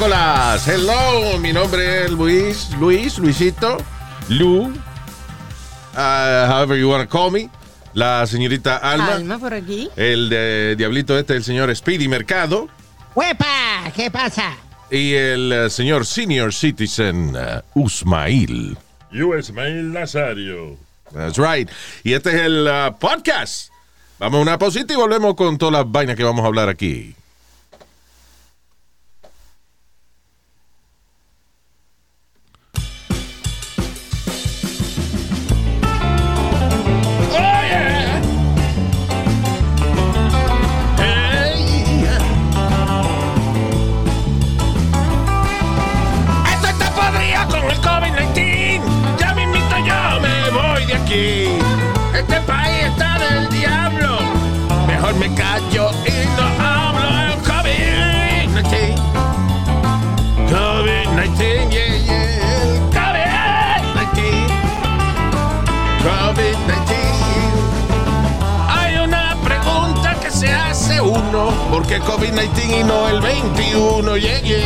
Terrícolas. Hello, mi nombre es Luis, Luis, Luisito, Lu, uh, however you want to call me. La señorita Alma, Alma por aquí. el de Diablito este, el señor Speedy Mercado ¡Huepa! ¿Qué pasa? y el eh, señor Senior Citizen uh, Usmail. Yo, Ismael Nazario. That's right. Y este es el uh, podcast. Vamos a una pausita y volvemos con todas las vainas que vamos a hablar aquí. Uno. ¿Por qué COVID-19 y no el 21? Yeah, yeah.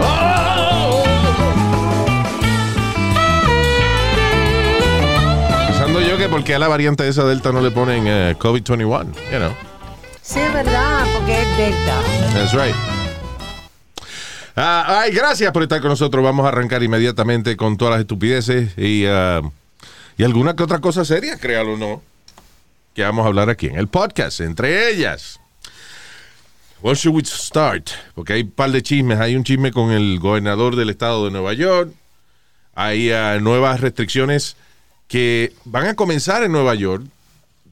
Oh. Pensando yo que porque a la variante de esa Delta no le ponen eh, COVID-21, you know. Sí, es verdad, porque es Delta. That's right. Ah, ay, gracias por estar con nosotros. Vamos a arrancar inmediatamente con todas las estupideces y, ah, y alguna que otra cosa seria, créalo o no, que vamos a hablar aquí en el podcast. Entre ellas, where should we start? Porque hay un par de chismes. Hay un chisme con el gobernador del estado de Nueva York. Hay ah, nuevas restricciones que van a comenzar en Nueva York,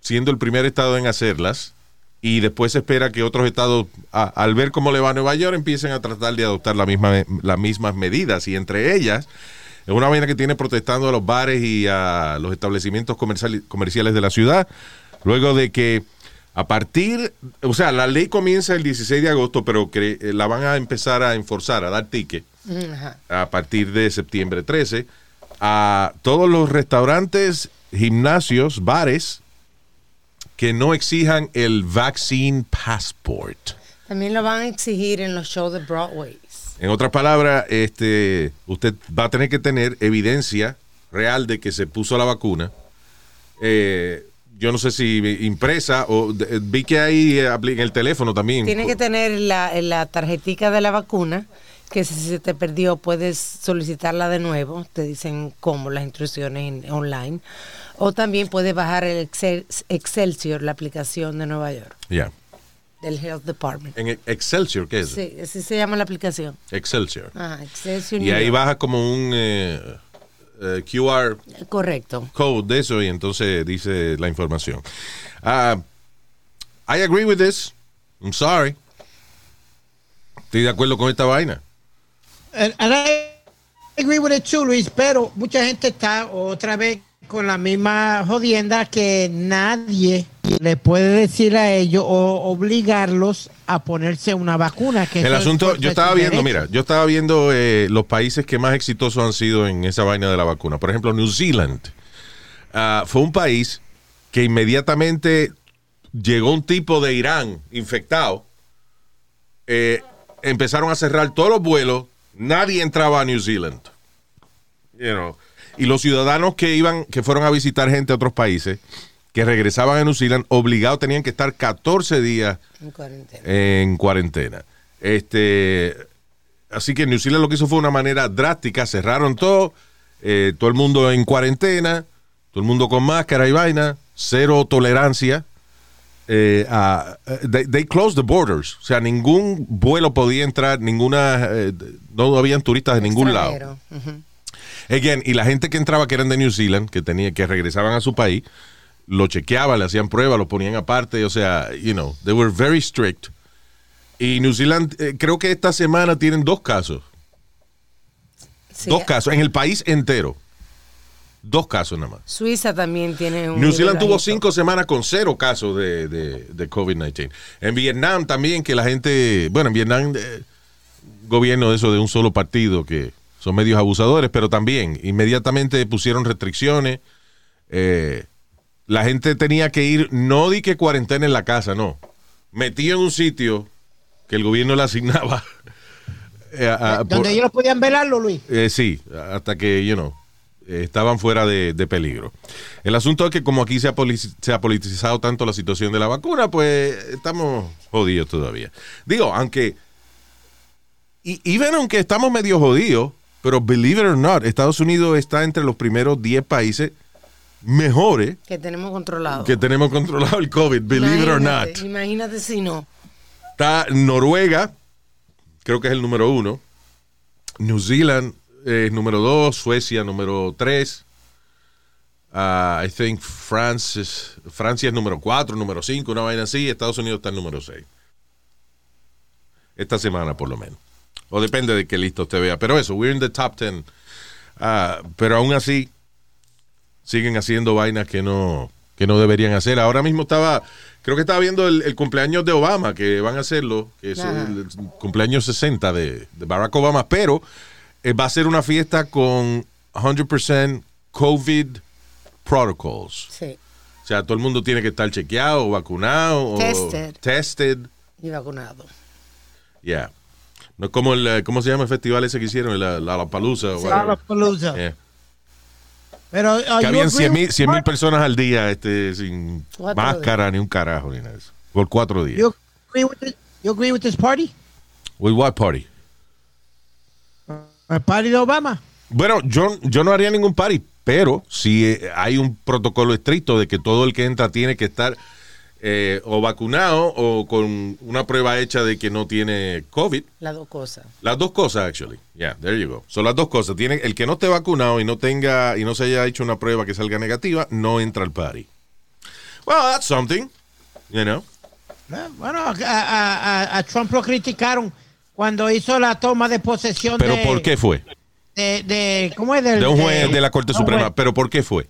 siendo el primer estado en hacerlas y después se espera que otros estados, al ver cómo le va a Nueva York, empiecen a tratar de adoptar la misma, las mismas medidas. Y entre ellas, es una vaina que tiene protestando a los bares y a los establecimientos comercial- comerciales de la ciudad, luego de que a partir, o sea, la ley comienza el 16 de agosto, pero que eh, la van a empezar a enforzar, a dar ticket Ajá. a partir de septiembre 13 a todos los restaurantes, gimnasios, bares que no exijan el vaccine passport. También lo van a exigir en los shows de Broadway. En otras palabras, este, usted va a tener que tener evidencia real de que se puso la vacuna. Eh, yo no sé si impresa o de- vi que hay eh, en el teléfono también. Tiene que tener la, la tarjetica de la vacuna, que si se te perdió puedes solicitarla de nuevo. Te dicen cómo las instrucciones en- online. O también puedes bajar el Excel- Excelsior, la aplicación de Nueva York, Ya. del Health Department. En Excelsior, ¿qué es? Sí, así se llama la aplicación. Excelsior. Ah, Excelsior. Y New ahí York. baja como un eh, eh, QR Correcto. code de eso y entonces dice la información. Ah, I agree with this. I'm sorry. Estoy de acuerdo con esta vaina. And, and I agree with it too, Luis, pero mucha gente está otra vez con la misma jodienda que nadie le puede decir a ellos o obligarlos a ponerse una vacuna. Que El asunto, yo estaba viendo, mira, yo estaba viendo eh, los países que más exitosos han sido en esa vaina de la vacuna. Por ejemplo, New Zealand. Ah, fue un país que inmediatamente llegó un tipo de Irán infectado. eh, empezaron a cerrar todos los vuelos. Nadie entraba a New Zealand. You know. Y los ciudadanos que iban, que fueron a visitar gente a otros países, que regresaban a New Zealand, obligados tenían que estar 14 días En cuarentena. en cuarentena. Este, así que New Zealand lo que hizo fue una manera drástica, cerraron todo, eh, todo el mundo en cuarentena, todo el mundo con máscara y vaina, cero tolerancia. eh, a- they, they closed the borders, o sea, ningún vuelo podía entrar, ninguna, eh, no habían turistas de ningún lado. Extranjero. Ujú. Again, y la gente que entraba que eran de New Zealand, que tenía, que regresaban a su país, lo chequeaban, le hacían pruebas, lo ponían aparte, o sea, you know, they were very strict. Y New Zealand, eh, creo que esta semana tienen dos casos. Sí, Dos casos en el país entero. Dos casos nada más. Suiza también tiene un. New Zealand tuvo cinco semanas con cero casos de, de- de COVID-19. En Vietnam también, que la gente. Bueno, en Vietnam, eh, gobierno de eso de un solo partido, que son medios abusadores, pero también inmediatamente pusieron restricciones. Eh, la gente tenía que ir, no di que cuarentena en la casa, no. Metido en un sitio que el gobierno le asignaba. eh, a- a- Donde por- ellos podían velarlo, Luis. eh, sí, hasta que, you know, estaban fuera de, de peligro. El asunto es que como aquí se ha, poli- se ha politizado tanto la situación de la vacuna, pues estamos jodidos todavía. Digo, aunque, y, even aunque estamos medio jodidos, pero believe it or not, Estados Unidos está entre los primeros 10 países mejores Que tenemos controlado. que tenemos controlado el COVID, believe it or not. Imagínate, si no. Está Noruega, creo que es el número uno. New Zealand es número dos. Suecia número tres. Ah, I think France es- Francia es número cuatro, número cinco, una vaina así. Estados Unidos está en número seis. Esta semana, por lo menos. O depende de qué listo usted vea. Pero eso, we're in the top ten. Ah, pero aún así, siguen haciendo vainas que no, que no deberían hacer. Ahora mismo estaba, creo que estaba viendo el, el cumpleaños de Obama, que van a hacerlo, que es el, el cumpleaños 60 de, de Barack Obama, pero eh, va a ser una fiesta con 100% COVID protocols. Sí. O sea, todo el mundo tiene que estar chequeado, o vacunado, Tested. o tested. Y vacunado. Yeah. No es como el, eh, ¿cómo se llama el festival ese que hicieron? La, la, la Palusa. Lollapalooza. Pero, uh, Que habían agree 100 mil, with 100 mil Mark? personas al día este, sin Cuatro máscara ni un carajo ni nada de eso. Por cuatro días. You agree with this, you agree with this party? With what party? El party de Obama. Bueno, yo, yo no haría ningún party, pero si eh, hay un protocolo estricto de que todo el que entra tiene que estar eh, o vacunado o con una prueba hecha de que no tiene COVID. Las dos cosas. Las dos cosas, actually. Yeah, there you go. Son las dos cosas. Tiene, el que no esté vacunado y no tenga y no se haya hecho una prueba que salga negativa, no entra al party. Well, that's something, you know. Eh, Bueno, a, a- a- a Trump lo criticaron cuando hizo la toma de posesión Pero de, ¿por qué fue? de, de- ¿cómo es? Del- De un juez de la Corte Suprema. Pero ¿por qué fue?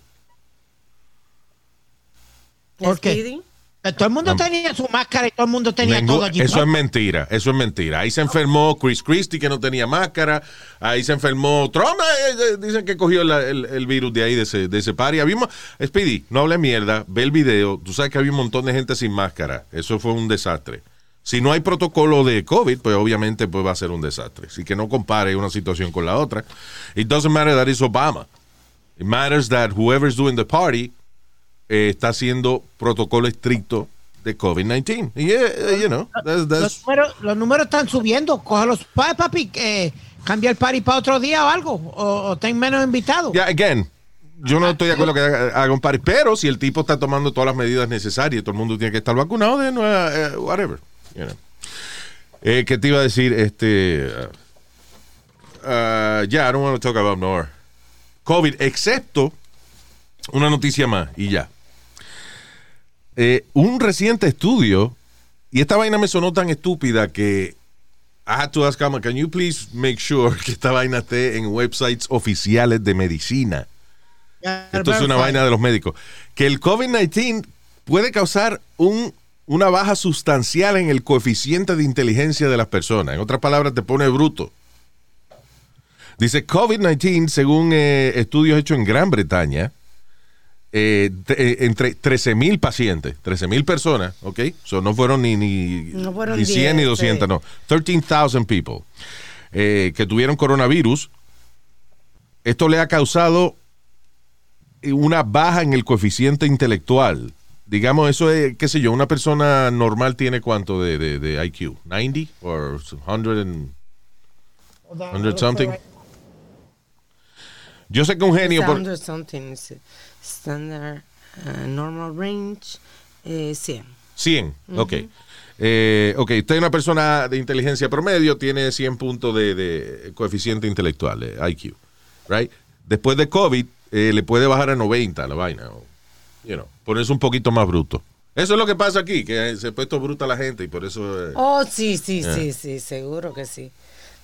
¿Por qué? Eh, Todo el mundo tenía su máscara y todo el mundo tenía Ningú- todo allí. eso es mentira, eso es mentira. Ahí se enfermó Chris Christie que no tenía máscara, ahí se enfermó Trump, eh, eh, dicen que cogió la- el, el virus de ahí, de ese, de ese party. Había, Speedy, no hable mierda, ve el video, tú sabes que había un montón de gente sin máscara, eso fue un desastre. Si no hay protocolo de COVID, pues obviamente pues va a ser un desastre. Así que no compare una situación con la otra. It doesn't matter that it's Obama. It matters that whoever's doing the party eh, está haciendo protocolo estricto de COVID-19. Y, eh, you know, that's- that's- Los números, los números están subiendo. Cógelos, pa- papi, eh, cambia el party para otro día o algo. O, o ten menos invitados. Yeah, again, yo no estoy de acuerdo que haga, un party, pero si el tipo está tomando todas las medidas necesarias, todo el mundo tiene que estar vacunado, whatever. you know. Eh, ¿Qué te iba a decir? Este, uh, uh, yeah, I don't want to talk about more COVID, excepto una noticia más y ya. Eh, un reciente estudio, y esta vaina me sonó tan estúpida que I had to ask Alma, can you please make sure que esta vaina esté en websites oficiales de medicina? Esto es una vaina de los médicos. Que el COVID-19 puede causar un, una baja sustancial en el coeficiente de inteligencia de las personas. En otras palabras, te pone bruto. Dice COVID-19, según eh, estudios hechos en Gran Bretaña, eh, eh, entre 13 mil pacientes, 13 mil personas, ¿ok? So, no fueron ni, ni, No fueron ni 100 ni 10, 200, sí. no. 13,000 people eh, que tuvieron coronavirus. Esto le ha causado una baja en el coeficiente intelectual. Digamos, eso es, qué sé yo, una persona normal tiene cuánto de, de, de IQ? ¿90 o 100 and- 100 something? Yo sé que un genio... por- Standard uh, normal range. Eh, 100. 100, ok. Eh, ok, usted es una persona de inteligencia promedio, tiene 100 puntos de, de coeficiente intelectual, de IQ, right? Después de COVID, eh, le puede bajar a 90 la vaina, o, you know, ponerse un poquito más bruto. Eso es lo que pasa aquí, que se ha puesto bruta la gente y por eso... eh, Oh, sí, sí, Yeah. sí, sí, seguro que sí.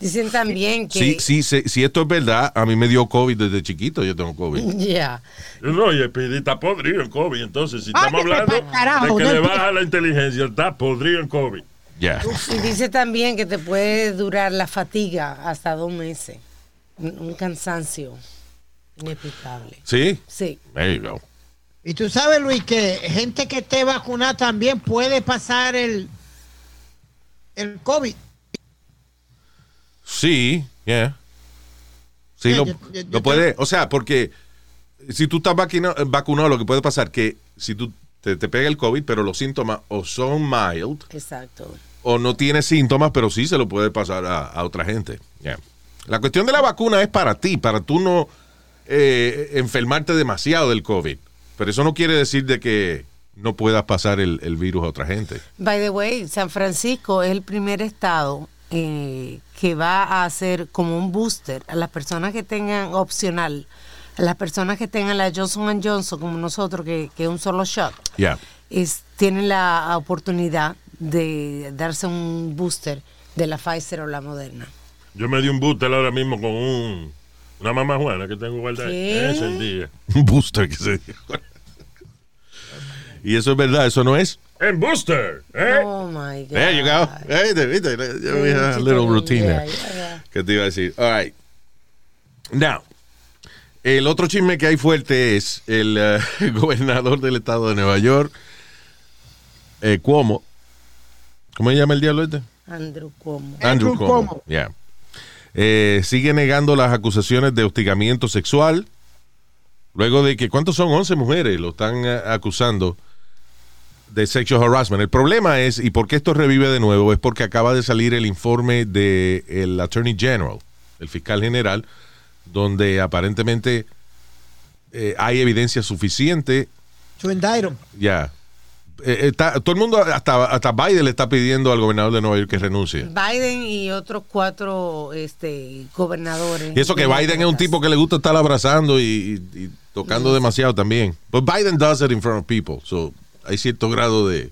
Dicen también que... Sí, sí, sí, si esto es verdad, a mí me dio COVID desde chiquito, yo tengo COVID. Ya. No, y el está podrido en COVID. Entonces, si estamos hablando de que no le baja la inteligencia, está podrido en COVID. Ya. Y dice también que te puede durar la fatiga hasta dos meses. Un, un cansancio inexplicable. ¿Sí? Sí. There you go. Y tú sabes, Luis, que gente que esté vacunada también puede pasar el, el COVID. Sí, yeah. Sí, Yeah, lo, yo- yo- lo yo puede, o sea, porque si tú estás vacuna- vacunado, lo que puede pasar que si tú te, te pega el COVID, pero los síntomas o son mild Exacto. o no tienes síntomas, pero sí se lo puede pasar a, a otra gente. Yeah. La cuestión de la vacuna es para ti, para tú no eh, enfermarte demasiado del COVID. Pero eso no quiere decir de que no puedas pasar el, el virus a otra gente. By the way, San Francisco es el primer estado eh, que va a hacer como un booster a las personas que tengan opcional, a las personas que tengan la Johnson Johnson como nosotros, que, que es un solo shot, es, tienen la oportunidad de darse un booster de la Pfizer o la Moderna. Yo me di un booster ahora mismo con un, una mamá juana que tengo guardada. Ese día. Un booster que se dijo. Y eso es verdad, eso no es. En booster, ¿eh? Oh my God. There you go. Hey, there, viste, yo vi a little routine yeah, there. yeah, yeah. que te iba a decir. All right. Now, el otro chisme que hay fuerte es el eh, gobernador del estado de Nueva York, eh, Cuomo. ¿Cómo se llama el diablo este? Andrew Cuomo. Andrew Cuomo. Yeah. Eh, sigue negando las acusaciones de hostigamiento sexual. Luego de que, ¿cuántos son? 11 mujeres lo están eh, acusando de sexual harassment. El problema es, y por qué esto revive de nuevo, es porque acaba de salir el informe del Attorney General, el fiscal general, donde aparentemente eh, hay evidencia suficiente To indict him. ya. Eh, está- todo el mundo, hasta, hasta Biden le está pidiendo al gobernador de Nueva York que renuncie. Biden y otros cuatro este, gobernadores. Y eso que Biden es un tipo que le gusta estar abrazando y, y- y tocando demasiado también. But Biden does it in front of people. So hay cierto grado de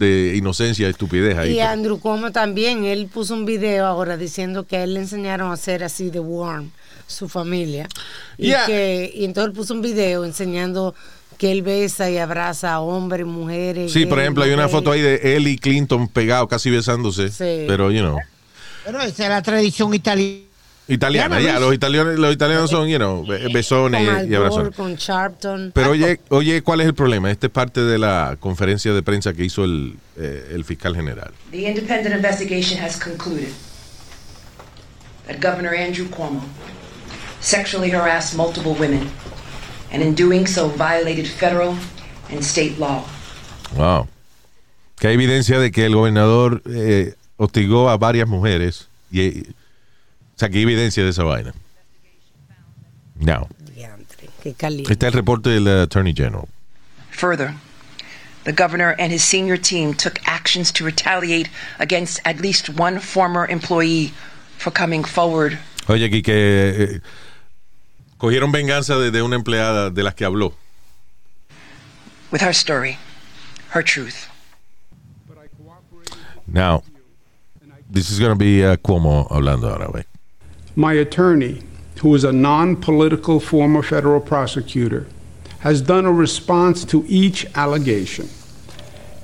de inocencia y estupidez ahí. Y Andrew Cuomo también, él puso un video ahora diciendo que a él le enseñaron a hacer así de warm su familia. Y, Yeah. que, y entonces él puso un video enseñando que él besa y abraza a hombres, mujeres. Sí, por ejemplo, hay una foto ahí de él y Clinton pegados, casi besándose. Sí. Pero, you know, Bueno, esa es la tradición italiana. Italiana, ya, los italianos, los italianos son, you know, be- besones Con y, abrazones. con Sharpton. Pero oye, oye, ¿cuál es el problema? Esta es parte de la conferencia de prensa que hizo el, eh, el fiscal general. The independent investigation has concluded that Governor Andrew Cuomo sexually harassed multiple women and in doing so violated federal and state law. Wow. Que hay evidencia de que el gobernador eh, hostigó a varias mujeres. Y, eh, sea, que hay evidencia de esa vaina. No. Está el reporte del Attorney General. Further, the governor and his senior team took actions to retaliate against at least one former employee for coming forward Oye, aquí que eh, cogieron venganza de, de una empleada de las que habló. with her story, her truth. Now, this is going to be uh, Cuomo hablando ahora, güey. My attorney, who is a non political former federal prosecutor, has done a response to each allegation.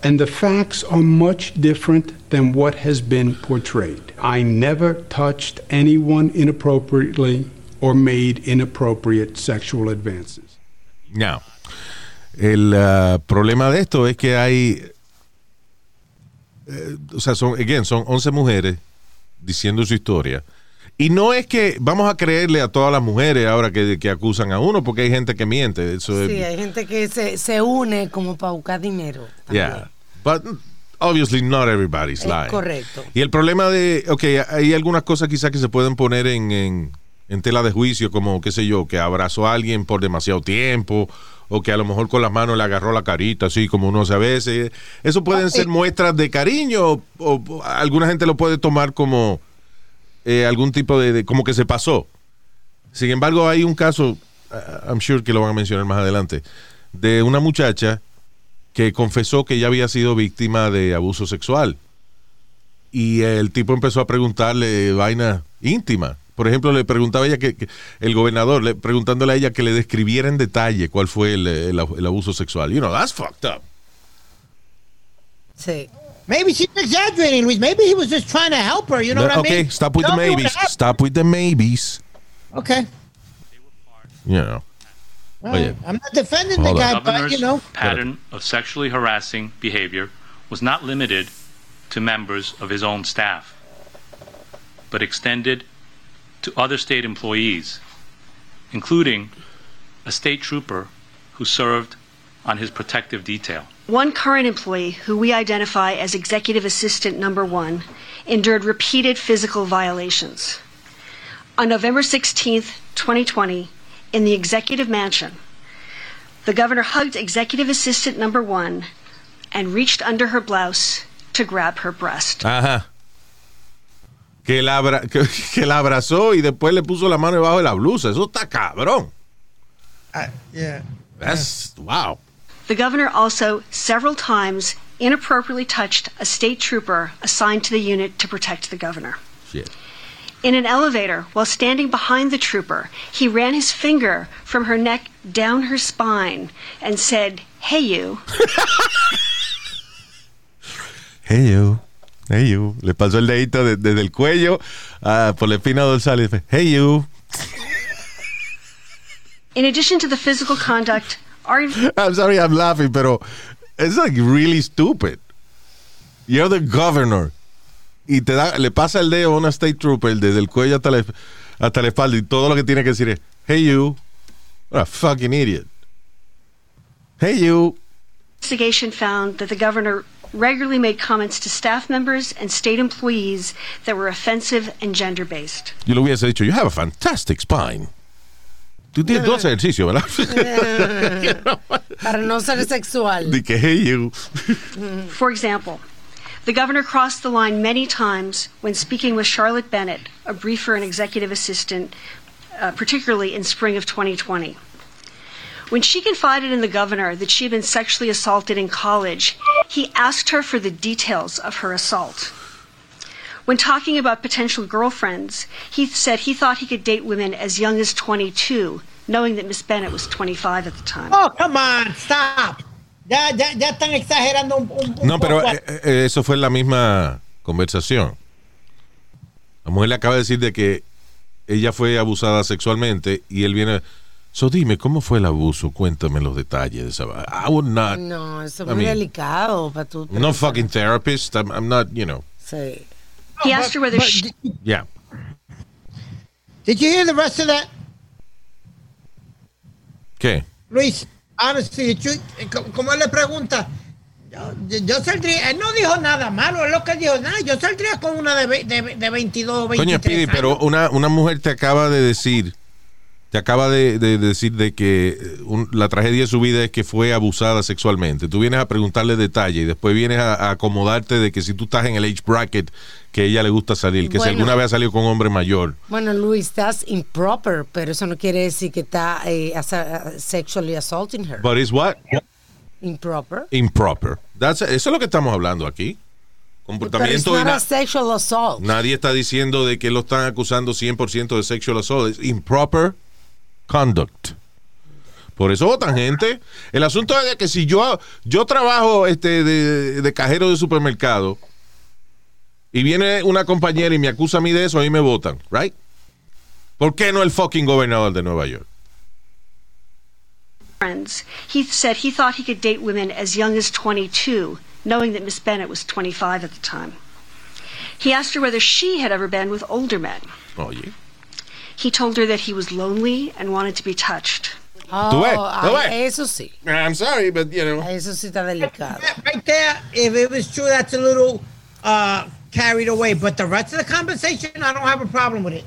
And the facts are much different than what has been portrayed. I never touched anyone inappropriately or made inappropriate sexual advances. Now, el uh, problema de esto es que hay, eh, o sea, son, again, son 11 mujeres diciendo su historia. Y no es que vamos a creerle a todas las mujeres ahora que, que acusan a uno, porque hay gente que miente. Eso es, Sí, hay gente que se, se une como para buscar dinero. también. Yeah. But obviously not everybody's Es lying. correcto. Y el problema de, ok, hay algunas cosas quizás que se pueden poner en, en, en tela de juicio, como, qué sé yo, que abrazó a alguien por demasiado tiempo, o que a lo mejor con las manos le agarró la carita, así como uno hace a veces. Eso pueden ser muestras de cariño, o, o alguna gente lo puede tomar como eh, algún tipo de, como que se pasó. Sin embargo, hay un caso, uh, I'm sure que lo van a mencionar más adelante, de una muchacha que confesó que ella había sido víctima de abuso sexual. Y el tipo empezó a preguntarle vaina íntima. Por ejemplo, le preguntaba ella que, el gobernador, le, preguntándole a ella que le describiera en detalle cuál fue el abuso sexual. You know, that's fucked up. Sí. Maybe she's exaggerating, Luis. Maybe he was just trying to help her. You know what I okay, mean? Okay, stop with the Tell me what maybes. Stop with the maybes. Okay. You know. All Oye. right. I'm not defending the Hold on. guy, but you know. pattern of sexually harassing behavior was not limited to members of his own staff, but extended to other state employees, including a state trooper who served on his protective detail. One current employee, who we identify as Executive Assistant Number One, endured repeated physical violations. On November 16th, 2020, in the Executive Mansion, the governor hugged Executive Assistant Number One and reached under her blouse to grab her breast. Ajá. Que la, abra- que, que la abrazó y después le puso la mano debajo de la blusa. Eso está cabrón. I, yeah. That's, wow. The governor also several times inappropriately touched a state trooper assigned to the unit to protect the governor. Shit. In an elevator, while standing behind the trooper, he ran his finger from her neck down her spine and said, Hey, you. Hey you. Hey you. Le pasó el dedito de- desde el cuello ah, por la espina dorsal y dice, hey you. In addition to the physical conduct, our I'm sorry I'm laughing, pero it's like really stupid. You're the governor. Y te da, le pasa el dedo a una state trooper desde el cuello hasta la, hasta la espalda y todo lo que tiene que decir es, hey you. What a fucking idiot. Hey you. investigation found that the governor regularly made comments to staff members and state employees that were offensive and gender based. Yo le hubiese dicho, you have a fantastic spine. Tú tienes dos ejercicios, ¿verdad? Para no ser sexual. De que, hey you. For example, the governor crossed the line many times when speaking with Charlotte Bennett, a briefer and executive assistant, uh, particularly in spring of 2020. When she confided in the governor that she had been sexually assaulted in college, he asked her for the details of her assault. When talking about potential girlfriends, he said he thought he could date women as young as 22, knowing that Miss Bennett was 25 at the time. Oh, come on, stop. Ya, ya, ya están exagerando un, un- un No, pero poco. eh, eh, eso fue la misma conversación. La mujer le acaba de decir de que ella fue abusada sexualmente y él viene. So dime, ¿cómo fue el abuso? Cuéntame los detalles de esa. I would not. No, eso es I muy mean, delicado para tú. No fucking therapist. I'm, I'm not, you know. Sí. He asked her whether But she. Yeah. Did you hear the rest of that? ¿Qué? Luis, honestly, you- co- como él le pregunta, yo, yo saldría, él no dijo nada malo, es lo que dijo, nada, yo saldría con una de, de, de 22 o 23 Coño, años. pero una, una mujer te acaba de decir, te acaba de, de decir de que eh, un- la tragedia de su vida es que fue abusada sexualmente. Tú vienes a preguntarle detalle y después vienes a, a acomodarte de que si tú estás en el age bracket que ella le gusta salir, que si alguna vez ha salido con un hombre mayor. Bueno, Luis, that's improper, pero eso no quiere decir que está eh, sexually assaulting her. But it's what? improper. Improper. That's- eso es lo que estamos hablando aquí. Pero it's Comportamiento not a sexual assault. Nadie está diciendo de que lo están acusando 100% de sexual assault. Es improper conduct. Por eso votan gente. El asunto es de que si yo, yo trabajo este, de, de cajero de supermercado y viene una compañera y me acusa a mí de eso, a mí me votan, right? ¿Por qué no el fucking gobernador de Nueva York? friends. He said he thought he could date women as young as 22, knowing that Miss Bennett was 25 at the time. He asked her whether she had ever been with older men. Oh, yeah. He told her that he was lonely and wanted to be touched. Oh, Tú ves, tú ay, ves. eso sí. I'm sorry, but you know. Eso sí está delicado. Right there, if it was true, that's a little uh, carried away. But the rest of the conversation, I don't have a problem with it.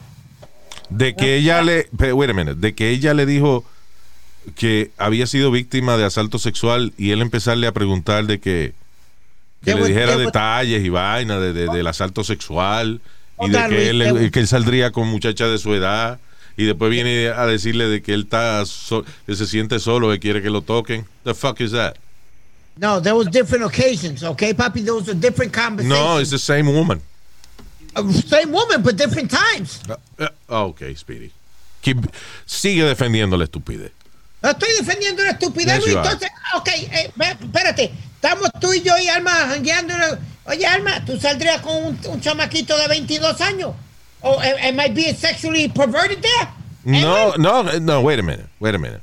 De que ella le. Wait a minute. De que ella le dijo que había sido víctima de asalto sexual y él empezarle a preguntar de que. Que le was- dijera was- detalles y vaina de, de- del asalto sexual y de Oiga, que él, was- que él saldría con muchachas de su edad y después viene a decirle de que él está so- que se siente solo que quiere que lo toquen. The fuck is that? No, there was different occasions, okay, papi? Those were different conversations. No, it's the same woman. Uh, same woman, but different times. Uh, uh, ok, Speedy. Keep- sigue defendiendo la estupidez. No estoy defendiendo la estupidez, Yes, Luis. are. Entonces, ok, eh, espérate. Estamos tú y yo y Alma jangueando. Oye, Alma, ¿tú saldrías con un, un chamaquito de 22 años? ¿O eh, am I being sexually perverted there? No, no, no, wait a minute, wait a minute.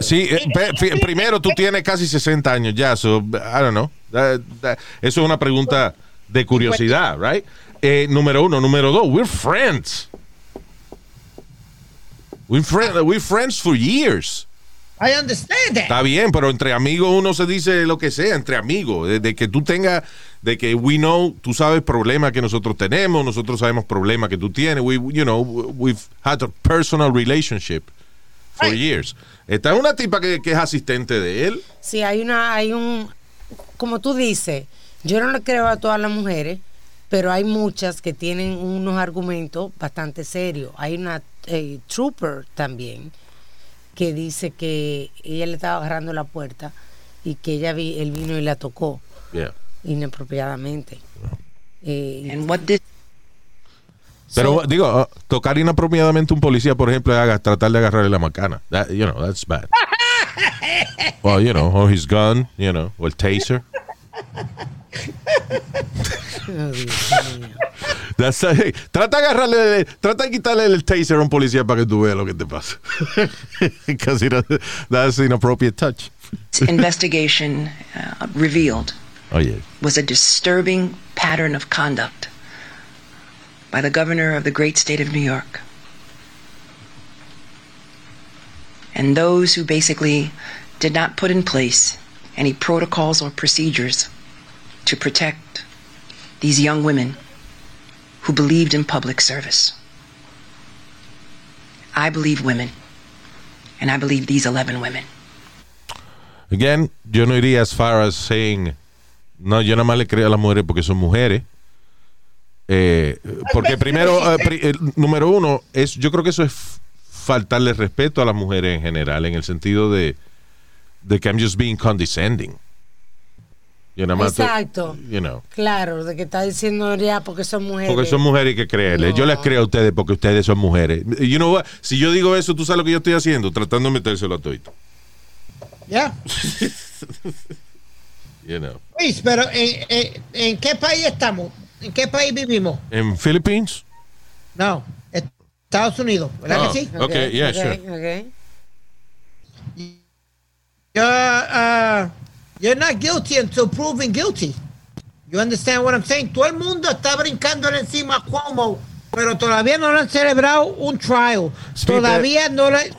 Sí, eh, primero tú tienes casi 60 años ya, so, I don't know. That- that- eso es una pregunta de curiosidad, right? Eh, número uno. Número dos, we're friends. We're, friend- we're friends for years. I understand that. Está bien, pero entre amigos uno se dice lo que sea, entre amigos. De, de que tú tengas, de que we know, tú sabes problemas que nosotros tenemos, nosotros sabemos problemas que tú tienes. We, you know, we've had a personal relationship for years. Esta es una tipa que, que es asistente de él. Sí, hay una, hay un, como tú dices, yo no le creo a todas las mujeres, pero hay muchas que tienen unos argumentos bastante serios. Hay una eh, trooper también que dice que ella le estaba agarrando la puerta y que ella vi, él vino y la tocó Yeah. inapropiadamente. Eh, And what this Pero digo, uh, tocar inapropiadamente a un policía, por ejemplo, es tratar de agarrarle la macana. That, you know, that's bad. well, you know, or his gun, you know, o el taser. oh. That's, hey, trata de agarrarle, trata de quitarle el taser a un policía para que tú veas lo que te pasa. Because that's inappropriate touch. investigation uh, revealed Oye, was a disturbing pattern of conduct by the governor of the great state of New York. And those who basically did not put in place any protocols or procedures to protect these young women who believed in public service. I believe women, and I believe these 11 women. again, yo no iría as far as saying, no, yo nada más le creo a las mujeres porque son mujeres. Eh, porque primero, eh, pri- eh, número uno, es, yo creo que eso es faltarle respeto a las mujeres en general, en el sentido de, de que I'm just being condescending. Yo nada más to- Exacto. you know. Claro, de que está diciendo ya porque son mujeres. Porque son mujeres y que creerle. Yo les creo a ustedes porque ustedes son mujeres. You know what? Si yo digo eso, tú sabes lo que yo estoy haciendo, tratando de metérselo a todito. Yeah. You know. Luis, pero ¿en, en, en qué país estamos? ¿En qué país vivimos? En Philippines? No, Estados Unidos, ¿verdad Oh, que sí? okay, yeah, sure. ok. You're, uh, you're not guilty until proven guilty. You understand what I'm saying? Todo el mundo está brincándole encima a Cuomo, pero todavía no le han celebrado un trial. Speedy, Todavía no le...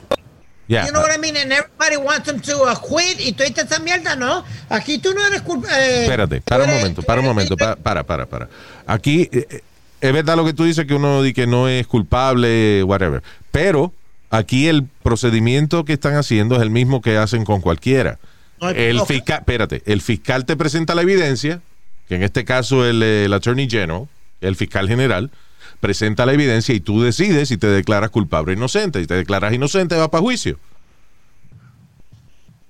Yeah. You know what I mean? And everybody wants him to uh, quit y toda esta mierda, ¿no? Aquí tú no eres culpable. Espérate, para un momento, para un momento, pa- para, para, para. Aquí eh, eh, es verdad lo que tú dices que uno di que no es culpable, whatever. Pero aquí el procedimiento que están haciendo es el mismo que hacen con cualquiera. No El fiscal, espérate, el fiscal te presenta la evidencia, que en este caso el, eh, el Attorney General, el fiscal general, presenta la evidencia y tú decides si te declaras culpable o inocente. Si te declaras inocente, va para juicio.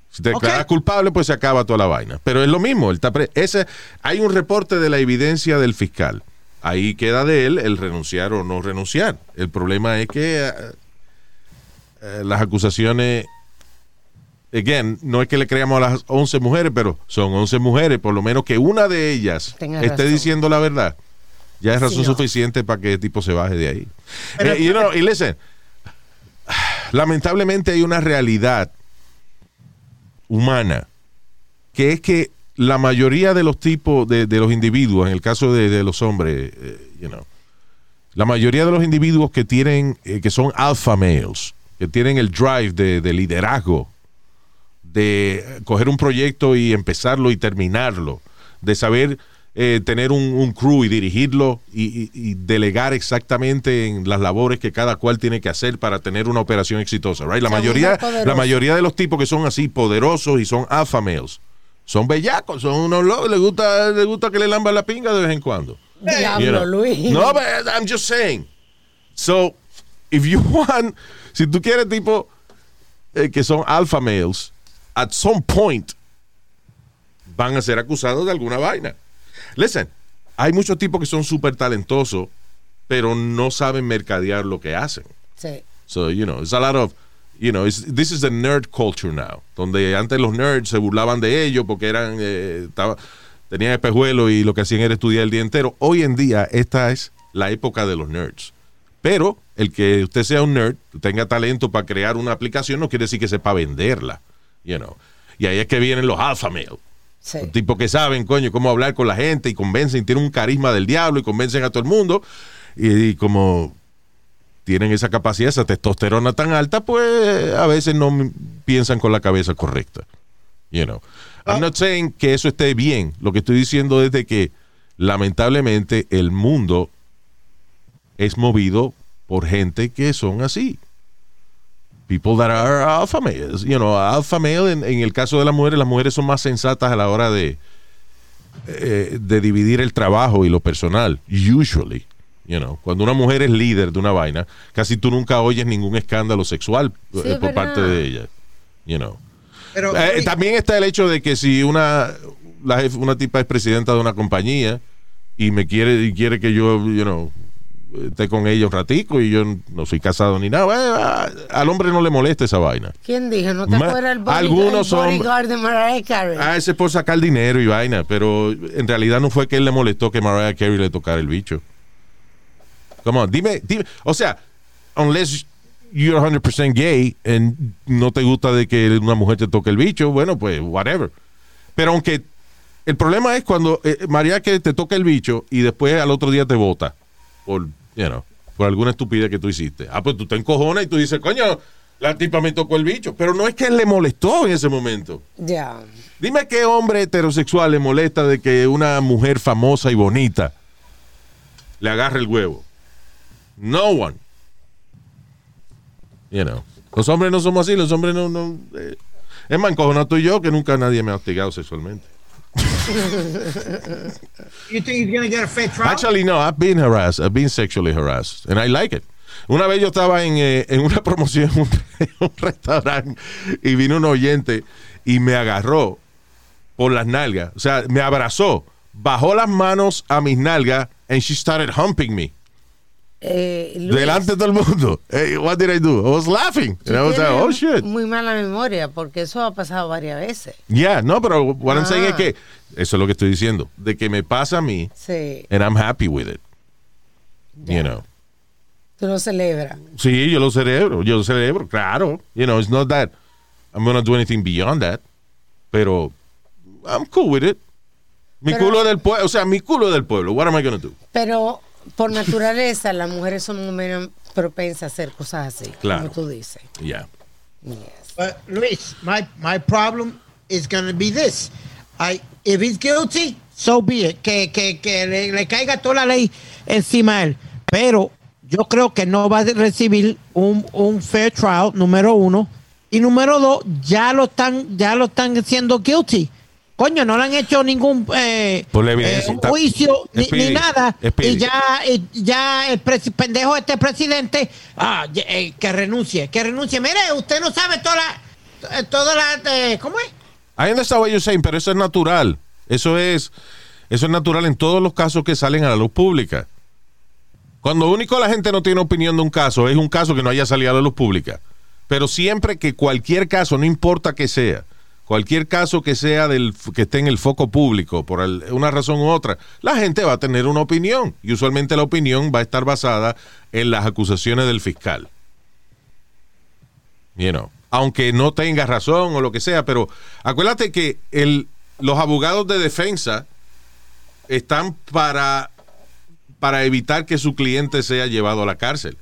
Si te declaras culpable, pues se acaba toda la vaina. Pero es lo mismo. pre- ese, hay un reporte de la evidencia del fiscal. Ahí queda de él el renunciar o no renunciar. El problema es que eh, eh, las acusaciones, again, no es que le creamos a las 11 mujeres, pero son 11 mujeres, por lo menos que una de ellas Tenga esté razón. diciendo la verdad. Ya es razón Sí, no. suficiente para que el tipo se baje de ahí. Pero- Eh, you know, y listen, lamentablemente hay una realidad humana que es que la mayoría de los tipos de, de los individuos, en el caso de, de los hombres, eh, you know, la mayoría de los individuos que tienen, eh, que son alpha males, que tienen el drive de, de liderazgo, de coger un proyecto y empezarlo y terminarlo, de saber eh, tener un, un crew y dirigirlo y, y- y delegar exactamente en las labores que cada cual tiene que hacer para tener una operación exitosa, right? La Son mayoría, la mayoría de los tipos que son así poderosos y son alpha males son bellacos, son unos locos, les gusta, les gusta que le lamban la pinga de vez en cuando. Diablo, You know. Luis. No, but I'm just saying. So, if you want, si tú quieres tipo eh, que son alpha males, at some point van a ser acusados de alguna vaina. Listen, hay muchos tipos que son súper talentosos, pero no saben mercadear lo que hacen. Sí. So, you know, it's a lot of, you know, it's- this is the nerd culture now. Donde antes los nerds se burlaban de ellos porque eran, eh, estaba- tenían espejuelos y lo que hacían era estudiar el día entero. Hoy en día, esta es la época de los nerds. Pero el que usted sea un nerd, tenga talento para crear una aplicación, no quiere decir que sepa venderla, you know. Y ahí es que vienen los alpha male. Sí. Un tipo que saben, coño, cómo hablar con la gente y convencen, tienen un carisma del diablo y convencen a todo el mundo. Y, y como tienen esa capacidad, esa testosterona tan alta, pues a veces no piensan con la cabeza correcta. You know. I'm not saying que eso esté bien. Lo que estoy diciendo es de que lamentablemente el mundo es movido por gente que son así. People that are alpha males. You know, alpha male en, en el caso de las mujeres, las mujeres son más sensatas a la hora de, eh, de dividir el trabajo y lo personal. Usually. You know, cuando una mujer es líder de una vaina, casi tú nunca oyes ningún escándalo sexual Sí, eh, por parte de ella. You know. Pero, Eh, también está el hecho de que si una, la jef- una tipa es presidenta de una compañía y me quiere y quiere que yo, you know, esté con ella un ratico y yo no soy casado ni nada, eh, a- al hombre no le molesta esa vaina. ¿Quién dijo? ¿No te Ma- acuerdas el bodyguard, algunos el bodyguard de Mariah Carey? Ah, ese es por sacar dinero y vaina, pero en realidad no fue que él le molestó que Mariah Carey le tocara el bicho. Come on, dime, dime, o sea, unless you're 100% gay and no te gusta de que una mujer te toque el bicho, bueno, pues whatever. Pero aunque el problema es cuando eh, Mariah Carey te toca el bicho y después al otro día te vota por, you know, por alguna estupidez que tú hiciste. Ah, pues tú te encojonas y tú dices, coño, la tipa me tocó el bicho, pero no es que él le molestó en ese momento. Ya. Dime qué hombre heterosexual le molesta de que una mujer famosa y bonita le agarre el huevo. No one. You know. Los hombres no somos así, los hombres no... no eh. Es más, encojonado tú y yo que nunca nadie me ha hostigado sexualmente. You think he's gonna get a fair trial? Actually, no, I've been harassed. I've been sexually harassed. And I like it. Una vez yo estaba en, eh, en una promoción en un, un restaurante y vino un oyente y me agarró por las nalgas. O sea, me abrazó, bajó las manos a mis nalgas and she started humping me. Eh, Luis, Delante de todo el mundo. Hey, what did I do? I was laughing. And I was like, oh shit. Muy mala memoria, porque eso ha pasado varias veces. Yeah, no, pero what I'm saying Ah. es que, eso es lo que estoy diciendo, de que me pasa a mí Sí, and I'm happy with it. You know. tú lo celebras. Sí, yo lo celebro, yo lo celebro, claro. You know, it's not that I'm gonna do anything beyond that, pero I'm cool with it. Mi Pero- culo del pueblo, o sea, mi culo del pueblo. What am I gonna do? Pero por naturaleza, las mujeres son menos propensas a hacer cosas así, Claro. como tú dices. Yeah. Yes. But Luis, my my problem is gonna be this. I if he's guilty, so be it. Que, que, que le, le caiga toda la ley encima a él. Pero yo creo que no va a recibir un, un fair trial, número uno. Y número dos, ya lo están, ya lo están haciendo guilty. Coño, no le han hecho ningún eh, eh, juicio ni, nada. Y ya, y ya el pendejo este presidente ah, eh, que renuncie, que renuncie. Mire, usted no sabe toda la, eh, toda la, ¿cómo es? I understand what you're saying, pero eso es natural. Eso es, eso es natural en todos los casos que salen a la luz pública. Cuando único la gente no tiene opinión de un caso, es un caso que no haya salido a la luz pública. Pero siempre que cualquier caso, no importa que sea, cualquier caso que sea del que esté en el foco público por una razón u otra, la gente va a tener una opinión y usualmente la opinión va a estar basada en las acusaciones del fiscal. You aunque no tenga razón o lo que sea, pero acuérdate que el, los abogados de defensa están para, para evitar que su cliente sea llevado a la cárcel.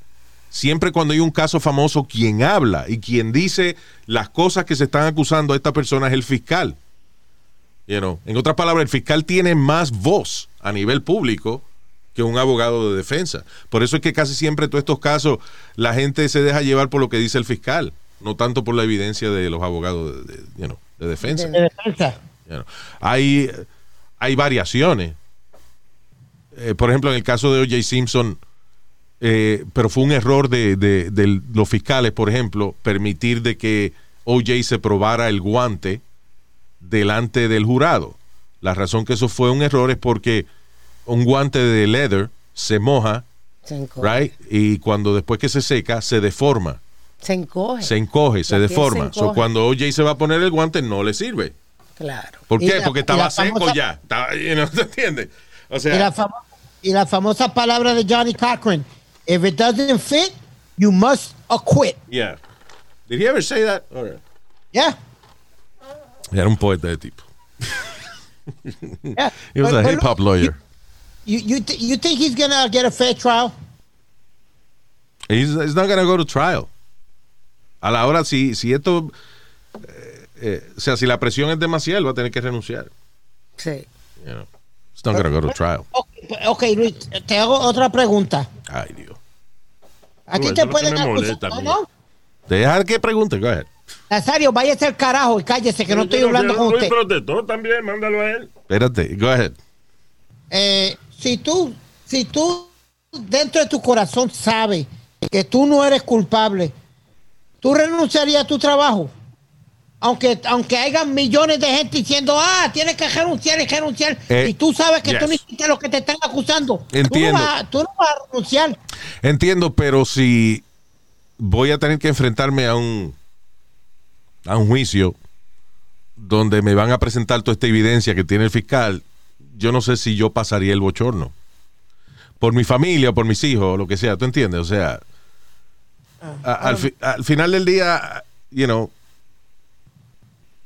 Siempre cuando hay un caso famoso, quien habla y quien dice las cosas que se están acusando a esta persona es el fiscal. You know, En otras palabras, el fiscal tiene más voz a nivel público que un abogado de defensa. Por eso es que casi siempre en todos estos casos la gente se deja llevar por lo que dice el fiscal, no tanto por la evidencia de los abogados de, de- you know, de defensa. De defensa. You know. Hay, hay variaciones. Eh, por ejemplo, en el caso de O.J. Simpson, eh, pero fue un error de, de- de los fiscales, por ejemplo, permitir de que O.J. se probara el guante delante del jurado. la razón que eso fue un error es porque un guante de leather se moja, Se right? Y cuando después que se seca, se deforma, Se encoge. se encoge, se deforma. se So, encoge. cuando OJ se va a poner el guante, no le sirve. Claro. ¿Por qué? la- Porque estaba seco famosa- ya. Estaba, know, ¿te entiendes? O Y la, sea, famo- y la famosa palabra de Johnny Cochran, if it doesn't fit, you must acquit. yeah. Did he ever say that? Or- Yeah. Era un poeta de tipo. yeah. He was But- a hip hop lawyer. You, you, th- you think he's going to get a fair trial? He's, he's not gonna go to trial. A la hora, si, si esto. eh, eh, o sea, si la presión es demasiada, él va a tener que renunciar. Sí. You know. He's not gonna go to trial. Ok, Luis, te hago otra pregunta. Ay, Dios. A ti Eso te pueden acusar. molesta, No, no. Dejar que pregunte, go ahead. Nazario, váyase al carajo y cállese que no estoy hablando con usted. protestó también, mándalo a él. Espérate, go ahead. Eh, si tú, si tú dentro de tu corazón sabes que tú no eres culpable, tú renunciarías a tu trabajo. Aunque, aunque haya millones de gente diciendo, ah, tienes que renunciar y renunciar, Eh, y tú sabes que yes. tú no hiciste lo que te están acusando, Entiendo. Tú, no vas, a- tú no vas a renunciar. Entiendo, pero si voy a tener que enfrentarme a un a un juicio donde me van a presentar toda esta evidencia que tiene el fiscal, yo no sé si yo pasaría el bochorno. Por mi familia, por mis hijos, o lo que sea, ¿tú entiendes? O sea, a- al, fi- al final del día, you know,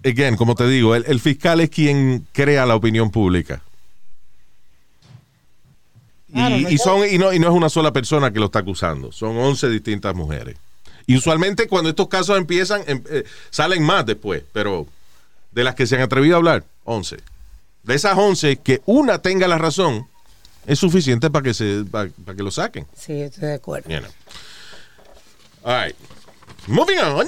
again, como te digo, el, el fiscal es quien crea la opinión pública. Y, no y son, y, no, y no es una sola persona que lo está acusando, son 11 distintas mujeres. Y usualmente cuando estos casos empiezan, em- eh, salen más después, pero de las que se han atrevido a hablar, 11. De esas 11, que una tenga la razón, es suficiente para que, se, para, para que lo saquen. Sí, estoy de acuerdo. You know. All right. Moving on.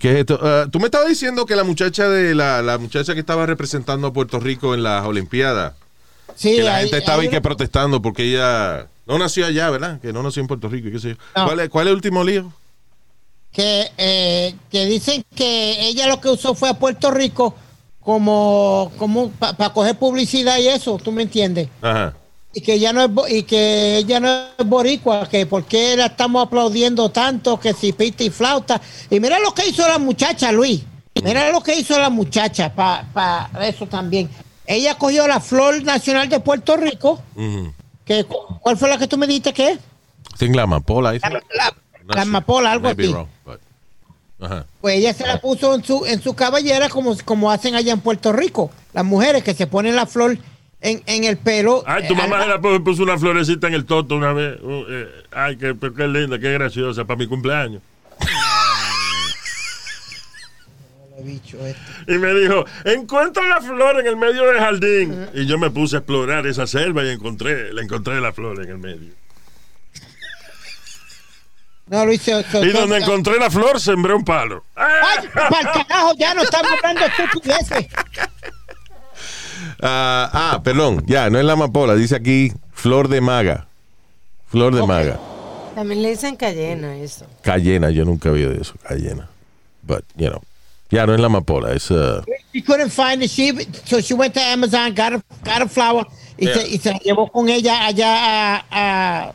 ¿Qué es esto? Uh, tú me estabas diciendo que la muchacha de la, la muchacha que estaba representando a Puerto Rico en las Olimpiadas, Sí, que la hay- gente estaba ahí que protestando porque ella no nació allá, ¿verdad? Que no nació en Puerto Rico y qué sé yo. No. ¿Cuál, es, ¿Cuál es el último lío? que, eh, que dicen que ella lo que usó fue a Puerto Rico como, como para coger publicidad y eso, ¿tú me entiendes? Ajá. Y que ella no es y que ella no es boricua, que por qué la estamos aplaudiendo tanto, que si pita y flauta. Y mira lo que hizo la muchacha, Luis. Mira lo que hizo la muchacha para eso también. Ella cogió la flor nacional de Puerto Rico, que ¿cuál fue la que tú me dijiste que es? Think la amapola. La, la- la amapola, algo así. wrong, but- Ajá. Pues ella se la puso en su, en su cabellera como, como hacen allá en Puerto Rico. Las mujeres que se ponen la flor en, en el pelo. Ay, tu eh, mamá al- le pu- puso una florecita en el toto una vez. Uh, eh, ay, qué, qué linda, qué graciosa para mi cumpleaños. bicho este. Y me dijo, encuentra la flor en el medio del jardín. Y yo me puse a explorar esa selva y encontré, la encontré la flor en el medio. No, Luis, se- se- Y donde encontré la flor, sembré un palo. ¡Ay, para carajo! Ya no estamos hablando de estupideces. Ah, ah, perdón, ya, no es la amapola, dice aquí flor de maga. Flor de maga. También le dicen cayena eso. Cayena, yo nunca vi de eso, cayena. But, you know. Ya, no es la amapola, es... uh, She couldn't find it. She, so she went to Amazon, got a, got a flower y, Yeah. se, y se la llevó con ella allá a, a,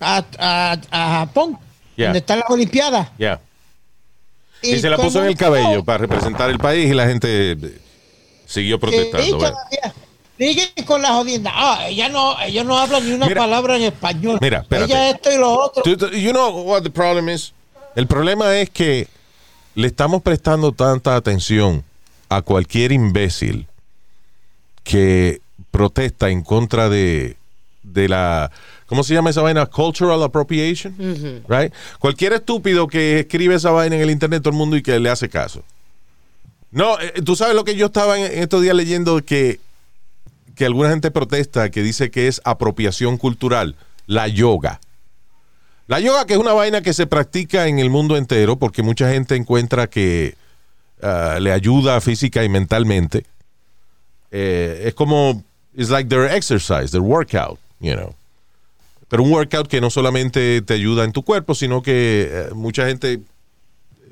a, a- a Japón, Yeah. donde están las Olimpiadas. ya. Y se la puso en el cabello para representar el país y la gente eh, siguió protestando. bueno. todavía. Sigue con la jodienda. Ah, ella no, ella no habla ni una Mira. palabra en español. Mira, espérate. Ella esto y lo otro. You know what the problem is? El problema es que le estamos prestando tanta atención a cualquier imbécil que protesta en contra de, de la ¿cómo se llama esa vaina? Cultural appropriation, right? Cualquier estúpido que escribe esa vaina en el internet todo el mundo y que le hace caso. No, eh, tú sabes lo que yo estaba en, estos días leyendo que que alguna gente protesta que dice que es apropiación cultural, la yoga. La yoga, que es una vaina que se practica en el mundo entero, porque mucha gente encuentra que ah, le ayuda física y mentalmente. Eh, es como, it's like their exercise, their workout, you know. Pero un workout que no solamente te ayuda en tu cuerpo, sino que eh, mucha gente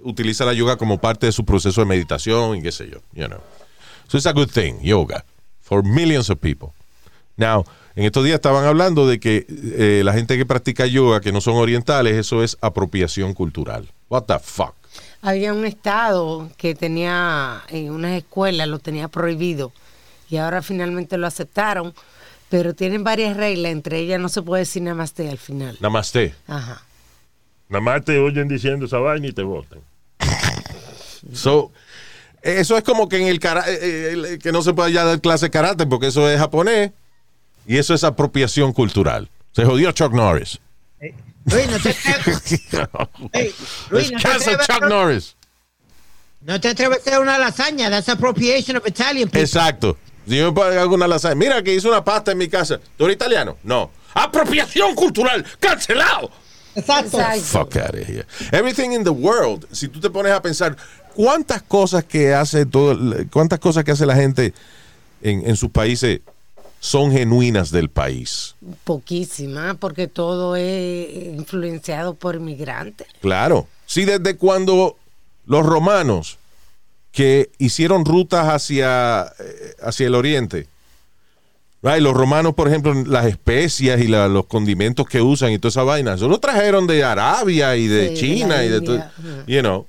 utiliza la yoga como parte de su proceso de meditación y qué sé yo, you know. So it's a good thing, yoga, for millions of people. Now, en estos días estaban hablando de que eh, la gente que practica yoga, que no son orientales, eso es apropiación cultural. What the fuck? Había un estado que tenía en unas escuelas lo tenía prohibido y ahora finalmente lo aceptaron, pero tienen varias reglas, entre ellas no se puede decir namaste al final. Namaste. Ajá. Nada más te oyen diciendo esa vaina y te votan. So, eso es como que en el eh, eh, que no se puede ya dar clase de karate porque eso es japonés y eso es apropiación cultural. Se jodió Chuck Norris. Luis, no te atreves, Ey, Luis, no te cancel atreves- Chuck Norris. no te atreves a hacer una lasaña. That's appropriation of Italian people. Exacto. Si yo me pongo alguna lasaña, mira que hice una pasta en mi casa. ¿Tú eres italiano? No. Apropiación cultural, cancelado. Exacto. Fuck out of here. Everything in the world, si tú te pones a pensar cuántas cosas que hace todo, cuántas cosas que hace la gente en, en sus países son genuinas del país. Poquísima, porque todo es influenciado por inmigrantes. Claro. Sí, desde cuando los romanos que hicieron rutas hacia, eh, hacia el oriente. Right, Los romanos, por ejemplo, las especias y la- los condimentos que usan y toda esa vaina, eso lo trajeron de Arabia y de Sí, China y de todo. You know.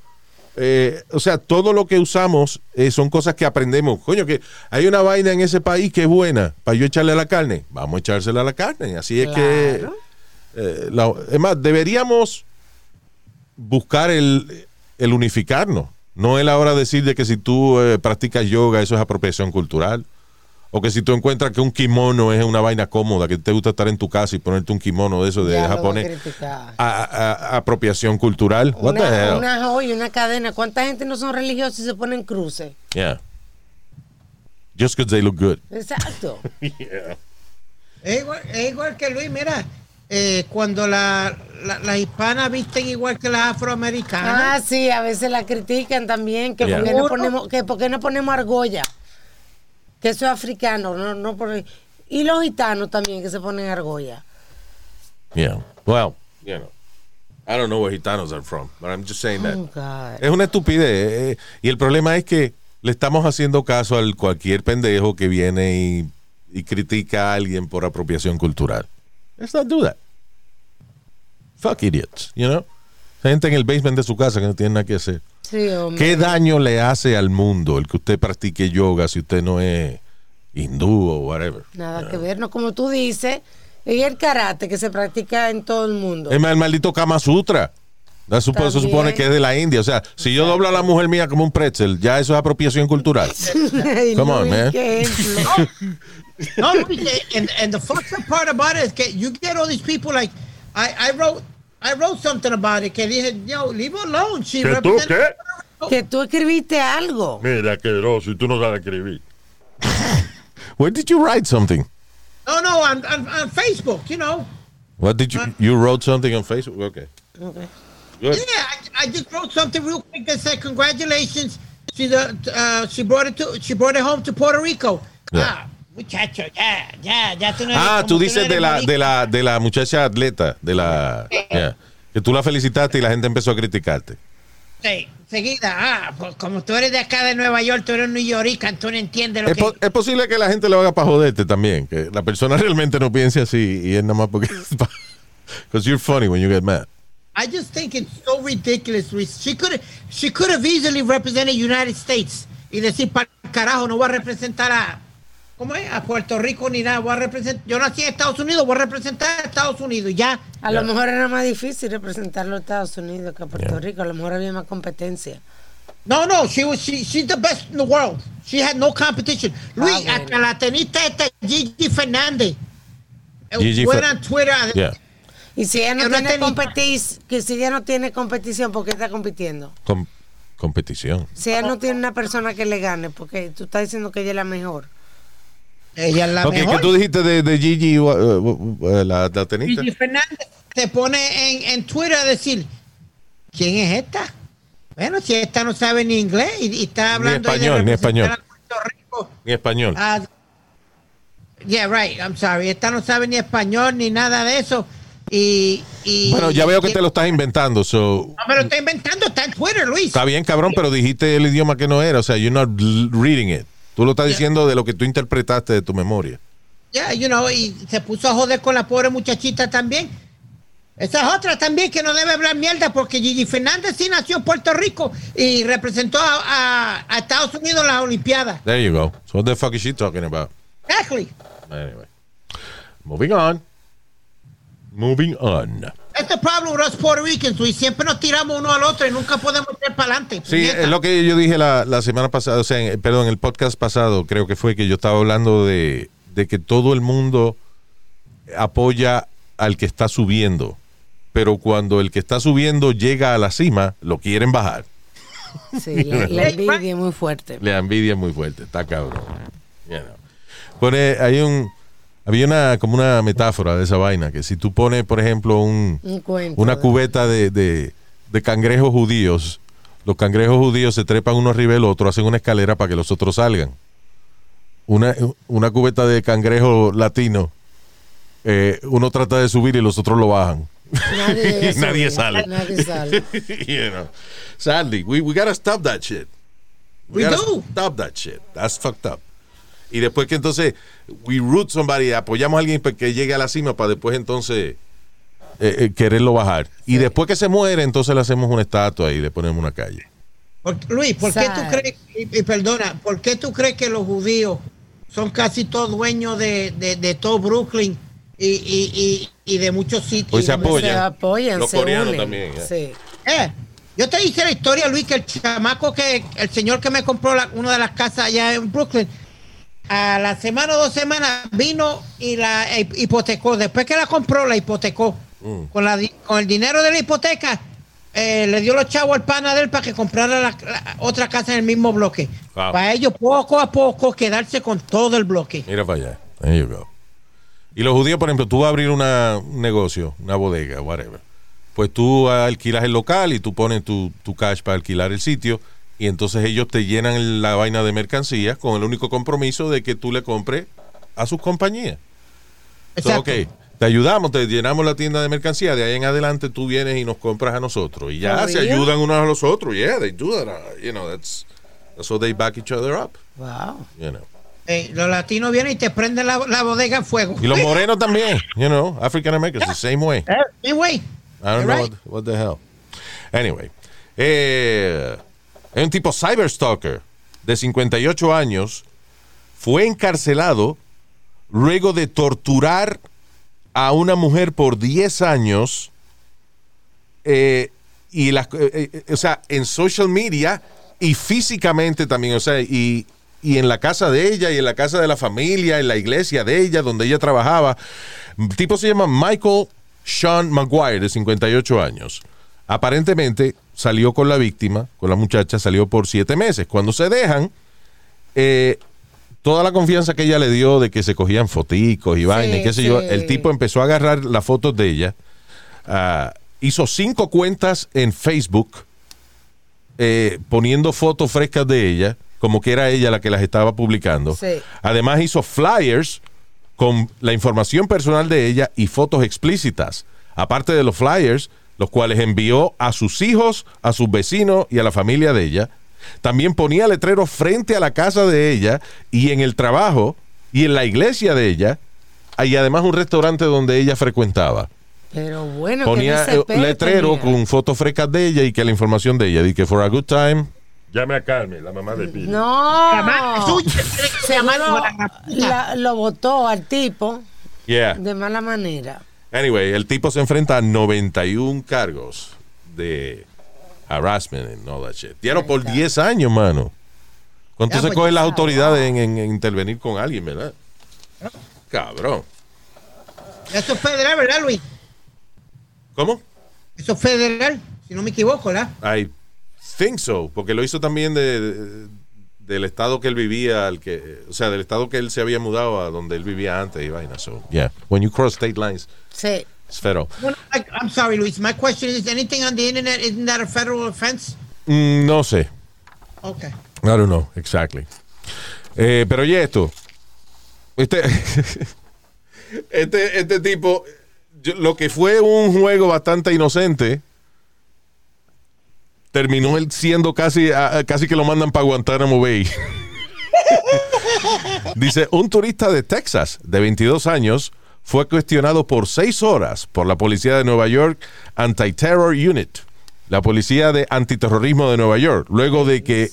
Eh, o sea, todo lo que usamos eh, son cosas que aprendemos. Coño, que hay una vaina en ese país que es buena para yo echarle a la carne. Vamos a echársela a la carne. Así es que. Eh, la- es más, deberíamos buscar el, el unificarnos. No es la hora de decir de que si tú eh, practicas yoga, eso es apropiación cultural. O que si tú encuentras que un kimono es una vaina cómoda, que te gusta estar en tu casa y ponerte un kimono de eso de Ya japonés, criticar. a- a- a- apropiación cultural. What the Una, hell? una joya, una cadena. ¿Cuánta gente no son religiosos y se ponen cruces? Yeah. Just because they look good. Exacto. Es igual, es igual que Luis, mira, eh, cuando la- la- las hispanas visten igual que las Ah, afroamericanas. sí, a veces la critican también, que Yeah. por qué no ponemos, que por qué no ponemos argolla, que eso es africano, no, no por- y los gitanos también que se ponen argolla. Yeah. Well, you know. I don't know where gitanos are from, but I'm just saying that. Oh. Es una estupidez. eh, y el problema es que le estamos haciendo caso al cualquier pendejo que viene y, y critica a alguien por apropiación cultural. Let's not do that. Fuck idiots, you know? Gente en el basement de su casa que no tiene nada que hacer. Sí, hombre. ¿Qué daño le hace al mundo el que usted practique yoga si usted no es hindú o whatever? Nada que ver, no como tú dices, y el karate que se practica en todo el mundo. Es más, el maldito Kama Sutra. Se supone que es de la India. O sea, si yo doblo a la mujer mía como un pretzel, ya eso es apropiación cultural. Come on, man. No, eh, and, and the fucked up part about it is que you get all these people like, I, I wrote, I wrote something about it que dije, yo, leave her alone. She ¿Que tú represents- qué? que tú escribiste algo. Mira, asqueroso, y tú no sabes escribir. Where did you write something? No, no, on, on, on Facebook, you know. What did you you wrote something on Facebook? Okay. Okay. Good. Yeah, I, I just wrote something real quick that said congratulations. She the uh, she brought it to she brought it home to Puerto Rico. Yeah. Ah, muchacho, ya, ya, ya tú no eres Ah, tú no dices de la de la de la muchacha atleta, de la yeah. que tú la felicitaste y la gente empezó a criticarte. Sí, seguida, ah, pues como tú eres de acá de Nueva York, tú eres New York, tú no entiendes lo Es, que po- es posible que la gente lo haga para joderte también, que la persona realmente no piense así y es nada más porque because you're funny when you get mad. I just think it's so ridiculous. She could she could have easily represented United States y decir para carajo no voy a representar a ¿cómo es? a Puerto Rico ni nada, voy a representar yo nací en Estados Unidos, voy a representar a Estados Unidos y ya. A lo mejor era más difícil representar a Estados Unidos que a Puerto Rico. A lo mejor había más competencia. No, no, she was she she's the best in the world. She had no competition. Luis, bueno. hasta la tenista esta Gigi Fernández. eh, Gigi Fer- en Twitter. Yeah. Y si ella no tiene tenista. competis, que si ella no tiene competición, ¿por qué está compitiendo? Com- competición. Si ella no tiene una persona que le gane, porque tú estás diciendo que ella es la mejor. Ella es la Ok, mejor. ¿qué tú dijiste de, de Gigi, uh, uh, uh, la, la tenista? Gigi Fernández se pone en, en Twitter a decir, ¿quién es esta? Bueno, si esta no sabe ni inglés y, y está hablando de español, ni español. a Puerto Rico. En español. Ah, yeah, right, I'm sorry. Esta no sabe ni español ni nada de eso. Y, y Bueno, ya veo que te lo estás inventando, so No, me lo está inventando, está en Twitter, Luis. está bien, cabrón, pero dijiste el idioma que no era, o sea, you're not reading it. Tú lo estás diciendo de lo que tú interpretaste de tu memoria. Ya, you know, y se puso a joder con la pobre muchachita también. Esa es otra también que no debe hablar mierda porque Gigi Fernández sí nació en Puerto Rico y representó a, a- a Estados Unidos en las Olimpiadas. There you go. So what the fuck is she talking about? Exactly. Anyway. Moving on. Moving on. Este problem with us Puerto Ricans, y siempre nos tiramos uno al otro y nunca podemos ir para adelante. Sí, es lo que yo dije la, la semana pasada, o sea, en- perdón, el podcast pasado, creo que fue que yo estaba hablando de, de que todo el mundo apoya al que está subiendo, pero cuando el que está subiendo llega a la cima, lo quieren bajar. Sí, la, la envidia es muy fuerte. La envidia es muy fuerte, está cabrón. You know. Pone, hay un, había una, como una metáfora de esa vaina, que si tú pones, por ejemplo, un, Un cuento. una cubeta de, de- de cangrejos judíos, los cangrejos judíos se trepan uno arriba del otro, hacen una escalera para que los otros salgan. Una, una cubeta de cangrejo latino, eh, uno trata de subir y los otros lo bajan. Nadie, sale. Nadie sale. you know. Sadly, we, we gotta stop that shit. We gotta do. Stop that shit. That's fucked up. Y después que entonces we root somebody, apoyamos a alguien para que llegue a la cima para después entonces eh, eh, quererlo bajar. Y después que se muere, entonces le hacemos una estatua y le ponemos una calle. Por- Luis, ¿por qué tú crees, y, y perdona, ¿por qué tú crees que los judíos son casi todos dueños de, de, de todo Brooklyn y, y, y, y de muchos sitios? Pues se Y- apoyan. Se apoyan, Los se coreanos unen. también. Sí. Eh, yo te dije la historia, Luis, que el chamaco que, el señor que me compró la- una de las casas allá en Brooklyn, a la semana o dos semanas vino y la hipotecó. Después que la compró, la hipotecó. Mm. Con, la, con el dinero de la hipoteca, eh, le dio los chavos al pana de él para que comprara la, la otra casa en el mismo bloque. Wow. Para ellos, poco a poco, quedarse con todo el bloque. Mira para allá. There you go. Y los judíos, por ejemplo, tú vas a abrir una- un negocio, una bodega, whatever. Pues tú alquilas el local y tú pones tu, tu cash para alquilar el sitio. Y entonces ellos te llenan la vaina de mercancías con el único compromiso de que tú le compres a sus compañías. So, Exacto. ok, te ayudamos, te llenamos la tienda de mercancía. De ahí en adelante tú vienes y nos compras a nosotros. Y ya ¿For se ayudan unos a los otros. Yeah, they do that. uh, you know, that's, that's how they back each other up. Wow. You know. Eh, los latinos vienen y te prenden la, la bodega en fuego. Y los morenos también, you know, African Americans, the same way. Eh, anyway, I don't you're know right. what, what the hell. Anyway, eh, hay un tipo cyberstalker de 58 años fue encarcelado luego de torturar a una mujer por 10 años eh, y eh, eh, o sea, en social media y físicamente también, o sea, y, y en la casa de ella y en la casa de la familia, en la iglesia de ella, donde ella trabajaba. El tipo se llama Michael Sean Maguire, de 58 años. Aparentemente salió con la víctima, con la muchacha, salió por siete meses. Cuando se dejan, eh, toda la confianza que ella le dio de que se cogían foticos y vainas, qué sé yo, el tipo empezó a agarrar las fotos de ella, ah, hizo cinco cuentas en Facebook eh, poniendo fotos frescas de ella, como que era ella la que las estaba publicando. Sí. Además hizo flyers con la información personal de ella y fotos explícitas. Aparte de los flyers, los cuales envió a sus hijos, a sus vecinos y a la familia de ella. También ponía letreros frente a la casa de ella y en el trabajo y en la iglesia de ella. Y además un restaurante donde ella frecuentaba. Pero bueno, Ponía que eh, letrero con fotos frescas de ella y que la información de ella. Y que for a good time. Llame a Carmen, la mamá de Pili. No. Seguro la- lo votó al tipo Yeah. de mala manera. Anyway, el tipo se enfrenta a 91 cargos de harassment and all that shit. Dieron por 10 años, mano. ¿Cuánto se pues, cogen las autoridades en, en- en intervenir con alguien, verdad? Cabrón. Eso es federal, ¿verdad, Luis? ¿Cómo? Eso es federal, si no me equivoco, ¿verdad? I think so, porque lo hizo también de, de- del estado que él vivía, al que, o sea, del estado que él se había mudado a donde él vivía antes y vaina. So, yeah, when you cross state lines, Sí. it's federal. I- I'm sorry, Luis. My question is, anything on the internet, isn't that a federal offense? Mm, no sé. Okay. I don't know, exactly. Eh, pero oye esto. Este, este, este tipo, yo- lo que fue un juego bastante inocente, terminó él siendo casi, casi que lo mandan para Guantánamo Bay. Dice, un turista de Texas de 22 años fue cuestionado por seis horas por la policía de Nueva York Anti-Terror Unit, la policía de antiterrorismo de Nueva York, luego de que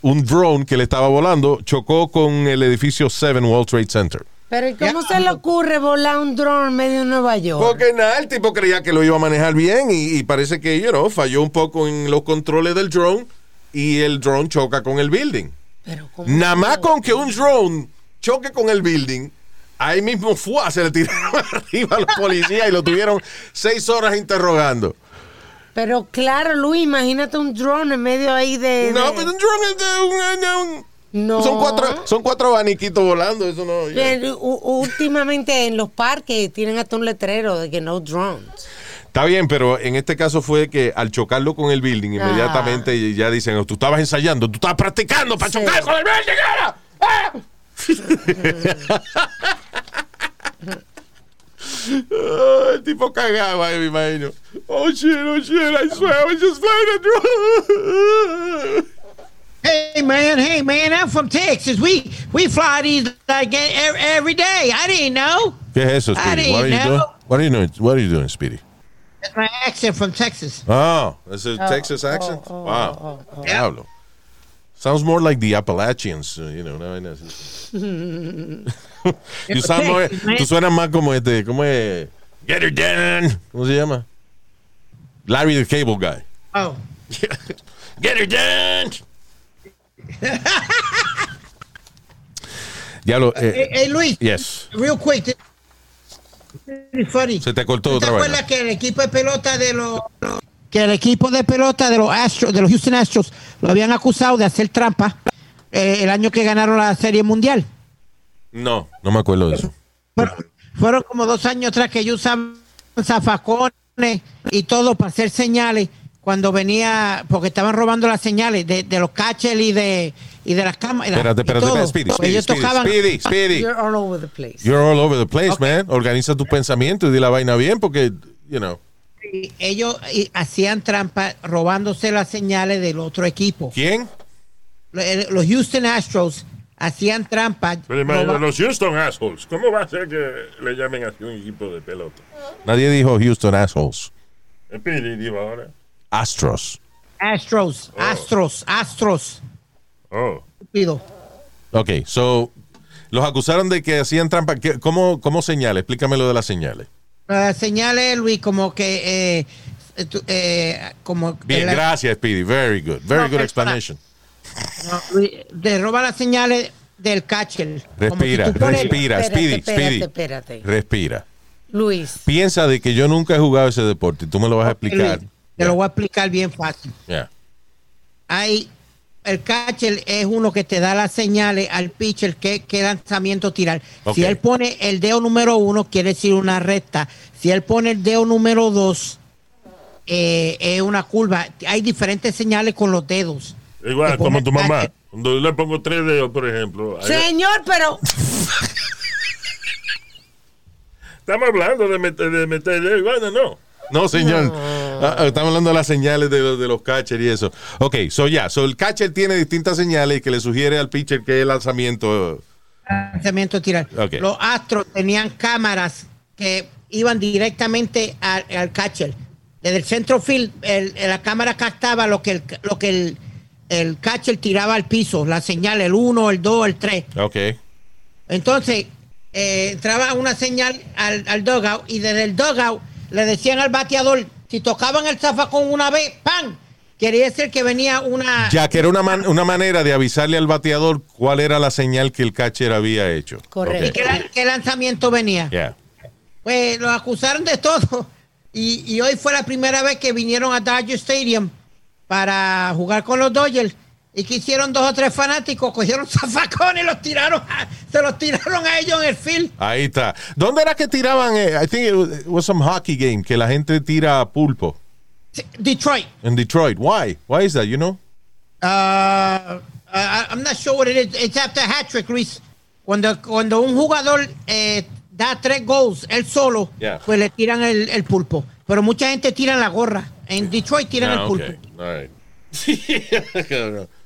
un drone que le estaba volando chocó con el edificio 7 World Trade Center. Pero ¿y cómo se le ocurre volar un drone en medio de Nueva York? Porque nada, el tipo creía que lo iba a manejar bien y, y parece que, you know, falló un poco en los controles del drone y el drone choca con el building. Pero ¿cómo Nada más con que un drone choque con el building, ahí mismo fue, se le tiraron arriba a los policías y lo tuvieron seis horas interrogando. Pero claro, Luis, imagínate un drone en medio ahí de... No, pero un drone es de un... de un- No. Son cuatro, son cuatro abaniquitos volando, eso no... Últimamente en los parques tienen hasta un letrero de que no drones. Está bien, pero en este caso fue que al chocarlo con el building, Ah. inmediatamente ya dicen, "Oh, tú estabas ensayando, tú estabas practicando para chocar con el building, era". ¡Ah! Ah, el tipo cagaba, me imagino. Oh shit, oh shit, I swear I was just a drone. Hey man, hey man, I'm from Texas. We we fly these like e- every, every day. I didn't know. ¿Qué es eso, I Speedy? What are didn't you doing? What are you doing? What are you doing, Speedy? That's my accent from Texas. Oh, that's a Oh, Texas oh, accent. oh, wow. oh, oh. Diablo. Sounds more like the Appalachians, uh, you know. una vaina así. You sound more- Texas, man. tú suenas más como este, ¿cómo es? Get her done. ¿Cómo se llama? Larry the Cable Guy. Oh. Get her done. Diablo, Hey, eh, hey, Luis, yes. real quick. funny. Se te cortó ¿Tú ¿Te otra vez. acuerdas que el equipo de pelota de los que el equipo de pelota de los Astros, de los Houston Astros, lo habían acusado de hacer trampa eh, el año que ganaron la Serie Mundial? No, no me acuerdo de eso. Fueron como dos años atrás que ellos usaban zafacones y todo para hacer señales cuando venía, porque estaban robando las señales de, de los catchers y de, y de las cámaras. Espérate, espérate, espérate, Speedy, Speedy, Ellos Speedy, tocaban- Speedy, Speedy. You're all over the place. You're all over the place, man. Organiza tu pensamiento y di la vaina bien porque, you know. y ellos y, hacían trampa robándose las señales del otro equipo. ¿Quién? Los, los Houston Astros hacían trampa. Pero los Houston Assholes. ¿Cómo va a ser que le llamen así un equipo de pelota? Nadie dijo Houston Assholes. Pili dijo ahora. Astros. Astros, Astros, Astros. Oh. Pido. Ok, so, los acusaron de que hacían trampa. ¿Qué- ¿Cómo, cómo señales? Explícame lo de las señales. Las señales, Luis, como que eh, eh, eh, como Bien, la- gracias, Speedy. Very good. Very No, good explanation. no, Luis, te roba las señales del catcher. Si Respira, pones- respira, Espérate, Speedy, espérate, Speedy. espérate. Respira. Luis, Piensa de que yo nunca he jugado ese deporte y tú me lo vas a explicar. Luis, te lo voy a explicar bien fácil. Yeah. Hay el catcher es uno que te da las señales al pitcher que qué lanzamiento tirar. Si él pone el dedo número uno, quiere decir una recta. Si él pone el dedo número dos, eh, es una curva. Hay diferentes señales con los dedos. Igual, como tu mamá. catcher. Cuando yo le pongo tres dedos, por ejemplo. señor, pero Estamos hablando de meter, de meter dedos. Bueno, no. No, señor. Ah, ah, estamos hablando de las señales de, los- de los catchers y eso. Ok, so ya. So el catcher tiene distintas señales que le sugiere al pitcher que el lanzamiento. lanzamiento tirar. Ok. Los Astros tenían cámaras que iban directamente al, al catcher. Desde el centro field, el- la cámara captaba lo que el, lo que el, el catcher tiraba al piso, la señal, el 1, el 2, el 3. Ok. Entonces, eh, entraba una señal al, al dugout y desde el dugout le decían al bateador, si tocaban el zafacón una vez, ¡pam! Quería decir que venía una... Ya que era una, man- una manera de avisarle al bateador cuál era la señal que el catcher había hecho. ¿Y qué, la- qué lanzamiento venía? Yeah. Pues lo acusaron de todo. Y, y hoy fue la primera vez que vinieron a Dodger Stadium para jugar con los Dodgers. Y que hicieron dos o tres fanáticos, cogieron zafacones y los tiraron, a- se los tiraron a ellos en el field. Ahí está. ¿Dónde era que tiraban? eh, I think it was, it was some hockey game que la gente tira pulpo. Detroit. En Detroit. Why? Why is that? You know? Uh, I'm not sure what it is. It's after hat trick, Luis. Cuando, cuando un jugador eh, da tres goals, él solo, Yeah. pues le tiran el, el pulpo. Pero mucha gente tira la gorra. En Detroit tiran Ah, el pulpo. All right.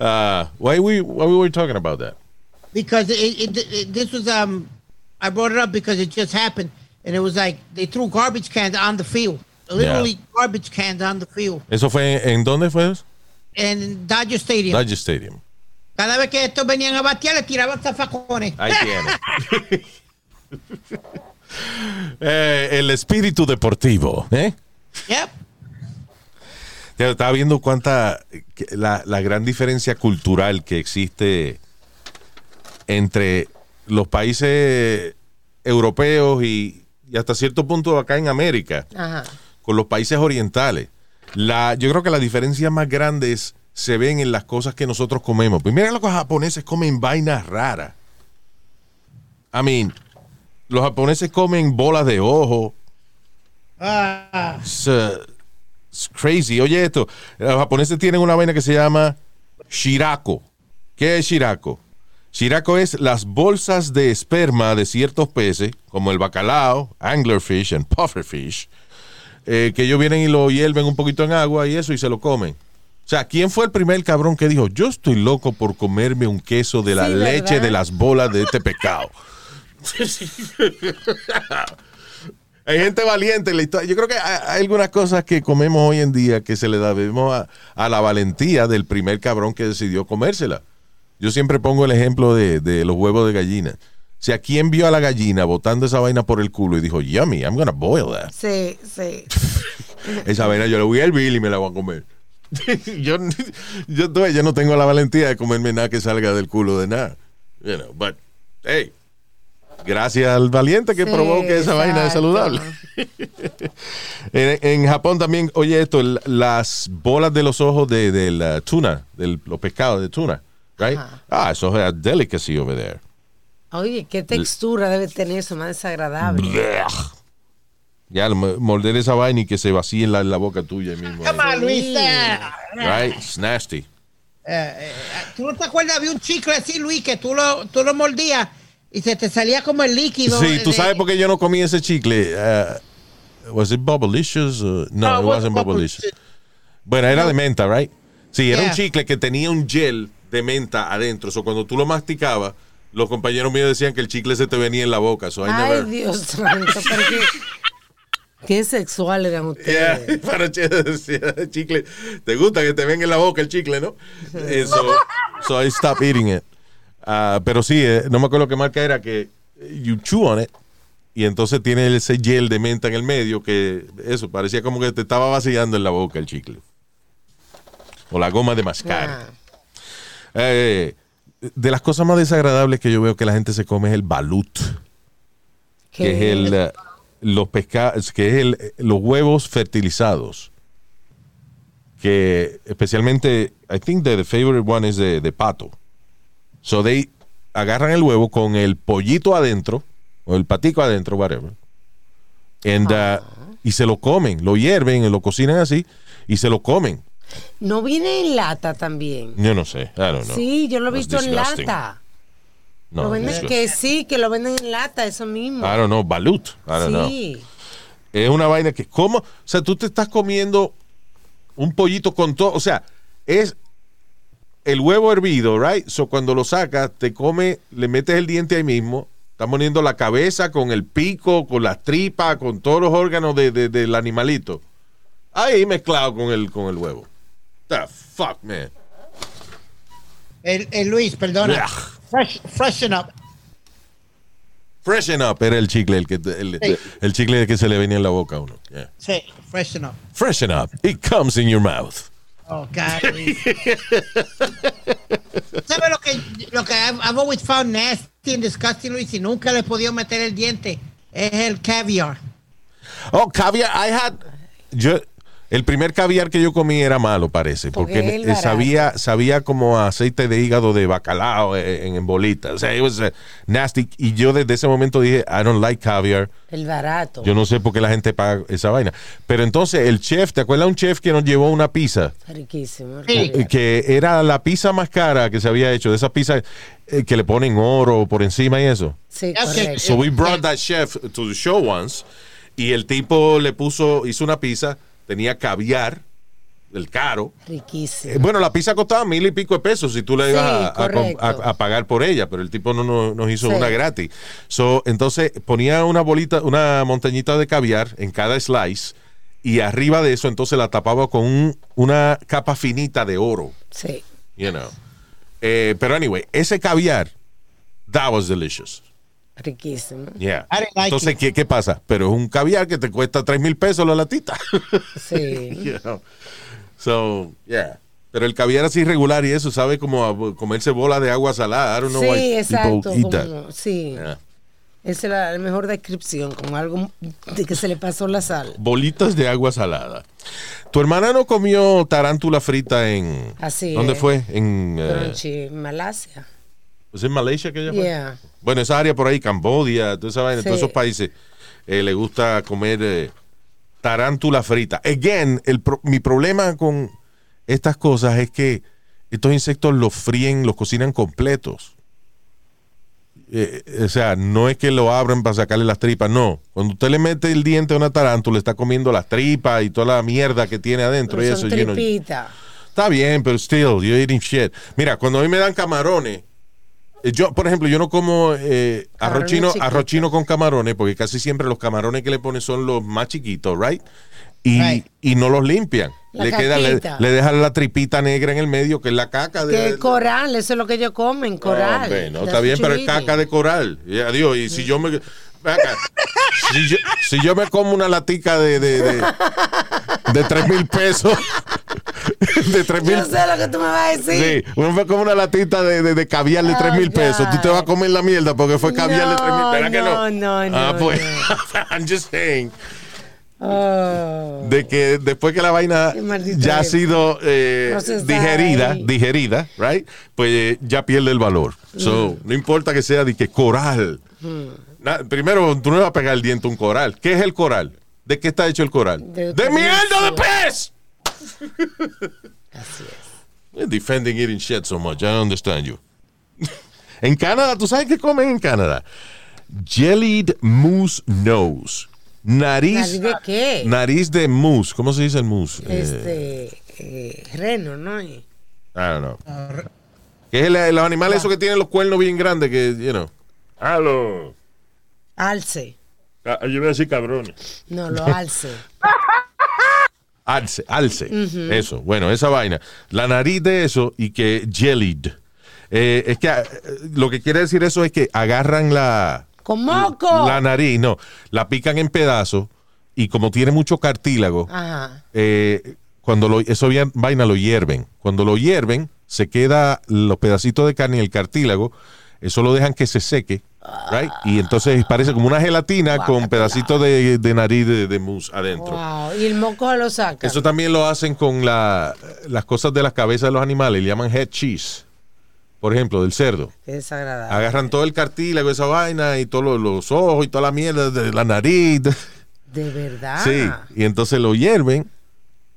uh, why we why we were talking about that? because it, it, it- this was um I brought it up because it just happened and it was like they threw garbage cans on the field, literally garbage cans on the field ¿Eso fue en dónde fue eso? en Dodger Stadium. Dodger Stadium. Cada vez que estos venían a batear le tiraban zafacones. Ahí tiene. Eh, el espíritu deportivo, ¿eh? Yep. Ya estaba viendo cuánta la, la gran diferencia cultural que existe entre los países europeos y, y hasta cierto punto acá en América Ajá. con los países orientales. La, yo creo que las diferencias más grandes se ven en las cosas que nosotros comemos. Pues mira, los japoneses comen vainas raras. I mean, los japoneses comen bolas de ojo. Ah, it's crazy. Oye, esto, los japoneses tienen una vaina que se llama shirako. ¿Qué es shirako? Shirako es las bolsas de esperma de ciertos peces, como el bacalao, anglerfish and pufferfish, eh, que ellos vienen y lo hierven un poquito en agua y eso y se lo comen. O sea, ¿quién fue el primer cabrón que dijo, yo estoy loco por comerme un queso de la Sí, leche ¿verdad? de las bolas de este pescado? Hay gente valiente en la historia. Yo creo que hay, algunas cosas que comemos hoy en día que se le debemos a, a la valentía del primer cabrón que decidió comérsela. Yo siempre pongo el ejemplo de, de los huevos de gallina. O sea, ¿quién vio a la gallina botando esa vaina por el culo y dijo, yummy, I'm gonna boil that? Sí, sí. Esa vaina yo la voy a hervir y me la voy a comer. yo, yo, yo no tengo la valentía de comerme nada que salga del culo de nada. You know, but, hey, gracias al valiente que Sí, probó que esa vaina es saludable. en, en Japón también, oye esto, el- las bolas de los ojos de, de la tuna, de los pescados de tuna, right? Ajá. Ah, eso es a delicacy over there. Oye, qué textura debe tener eso, más desagradable. Blech. Ya, mo- morder esa vaina y que se vacíe en la, en la boca tuya mismo. come on, Luis. eh, Right? It's nasty. eh, eh, ¿Tú no te acuerdas? Había un chicle así, Luis, que tú lo, tú lo mordías y se te salía como el líquido. Sí, tú de- sabes por qué yo no comí ese chicle. Uh, was it Bubblicious? Uh, no, No, it wasn't Bubblicious. Bueno, era de menta, right? Sí, era un Yeah. chicle que tenía un gel de menta adentro. O cuando tú lo masticabas, los compañeros míos decían que el chicle se te venía en la boca. So I Ay, never... Dios santo, qué, sexual eran Yeah, ustedes. para che- decía, chicle. ¿Te gusta que te venga en la boca el chicle, no? Eso. So I stopped eating it. Ah, pero sí, eh, no me acuerdo qué marca era que eh, you chew on it y entonces tiene ese gel de menta en el medio que eso parecía como que te estaba vaciando en la boca el chicle. O la goma de mascar. Ah, Eh, de las cosas más desagradables que yo veo que la gente se come es el balut que es el los pescados que es el, los huevos fertilizados que especialmente I think the favorite one is de, de pato so they agarran el huevo con el pollito adentro o el patico adentro whatever and, uh, y se lo comen lo hierven lo cocinan así y se lo comen No viene en lata también. yo no sé I don't know Sí, yo lo he visto en lata. no, Lo venden- que sí, que lo venden en lata, eso mismo. I don't know balut I don't know sí. Es una vaina que, ¿cómo? O sea, tú te estás comiendo un pollito con todo. O sea, es el huevo hervido, right? So cuando lo sacas, te come, le metes el diente ahí mismo. Estás poniendo la cabeza con el pico, con las tripas, con todos los órganos de- de- del animalito. Ahí mezclado con el, con el huevo. The fuck, man. El, el Luis, perdona. Fresh, freshen up. Freshen up era el chicle, el, que, el, Sí. el chicle que se le venía en la boca a uno. Yeah. Sí, freshen up. Freshen up. It comes in your mouth. Oh, God. Luis. ¿Sabes lo que, lo que I've, I've always found nasty and disgusting, Luis, y nunca le he podido meter el diente? Es el caviar. Oh, caviar. I had. Yo, el primer caviar que yo comí era malo, parece, Porque porque, eh, sabía, sabía como aceite de hígado de bacalao eh, en, en bolita. O sea, it was nasty. Y yo desde ese momento dije, I don't like caviar. El barato. Yo no sé por qué la gente paga esa vaina. Pero entonces el chef, ¿te acuerdas un chef que nos llevó una pizza? Riquísimo. Sí. Eh, Que era la pizza más cara que se había hecho, de esa pizza eh, que le ponen oro por encima y eso. Sí, correcto. So we brought that chef to the show once y el tipo le puso, hizo una pizza, tenía caviar el caro. Riquísimo. Eh, Bueno, la pizza costaba mil y pico de pesos si tú Sí, ibas a- a, com- correcto. a- a pagar por ella, pero el tipo no, no- nos hizo Sí. una gratis. So, entonces ponía una bolita, una montañita de caviar en cada slice y arriba de eso entonces la tapaba con un- una capa finita de oro, Sí. you know. Eh, pero anyway, ese caviar, that was delicious. Riquísimo. Yeah. Like Entonces. ¿qué, ¿qué pasa? Pero es un caviar que te cuesta tres mil pesos la latita. Sí. You know. So, yeah. Pero el caviar así regular y eso, sabe como a comerse bola de agua salada. I don't know why Sí, exacto. como- sí. Yeah. Esa es la, la mejor descripción, como algo de que se le pasó la sal. Bolitas de agua salada. Tu hermana no comió tarántula frita en. Así ¿Dónde es. fue? En. eh, Malasia. ¿Es en Malaysia que ella fue? Bueno, esa área por ahí, Cambodia, toda esa vaina, Sí. todos esos países, eh, le gusta comer eh, tarántula frita. Again, el pro- mi problema con estas cosas es que estos insectos los fríen, los cocinan completos. Eh, o sea, no es que lo abran para sacarle las tripas, no. Cuando usted le mete el diente a una tarántula, está comiendo las tripas y toda la mierda que tiene adentro. y eso, you know. Está bien, pero still, you're eating shit. Mira, cuando a mí me dan camarones, yo, por ejemplo, yo no como eh, arroz, Camarones chino, chiquitos. arroz chino con camarones, porque casi siempre los camarones que le ponen son los más chiquitos, right? Y, Right. y no los limpian. La le, queda, le, dejan la tripita negra en el medio, que es la caca de. Que coral, eso es lo que ellos comen, coral. No, That's está bien, pero es caca de coral. Y adiós, y si yo me. acá, si, yo, si yo me como una latica de, de, de, de 3 mil pesos. De 3 mil Yo sé lo que tú me vas a decir. Sí, uno fue como una latita de, de, de caviar de Oh, 3 mil pesos. Tú te vas a comer la mierda porque fue caviar de 3 mil No, ¿Verdad que no? no, no, Ah, no, pues. no. I'm just saying. Oh. De que después que la vaina ya ha sido eh, digerida, ahí. digerida, right? Pues eh, ya pierde el valor. So, Mm. no importa que sea de que coral. Na- primero, tú no vas a pegar el diente a un coral. ¿Qué es el coral? ¿De qué está hecho el coral? De ¡De otra mierda de pez! Así es. You're defending eating shit so much. I don't understand you. en Canadá, ¿tú sabes qué comen en Canadá? Jellied moose nose. Nariz. ¿Nariz de qué? Nariz de moose. ¿Cómo se dice el moose? Eh, Este, eh, reno, ¿no? I don't know. ¿Qué es el, el animal eso que tiene los cuernos bien grandes que, you know? Halo. Alce. Ah, Yo voy a decir cabrones. No, lo alce. Alce, alce. Eso, bueno, esa vaina. La nariz de eso y que jellied. Eh, es que eh, lo que quiere decir eso es que agarran la, ¡Con moco! la nariz, no, la pican en pedazos y como tiene mucho cartílago, Ajá. eh, cuando lo, eso bien- vaina lo hierven. Cuando lo hierven, se queda los pedacitos de carne y el cartílago, eso lo dejan que se seque, right? Y entonces parece como una gelatina con pedacitos de, de nariz de, de mousse adentro. Wow. Y el moco lo saca. Eso también lo hacen con la- las cosas de las cabezas de los animales, le llaman head cheese. Por ejemplo, del cerdo. Qué desagradable. Agarran todo el cartílago, esa vaina, y todos los, los ojos y toda la mierda de la nariz. De verdad. Sí, y entonces lo hierven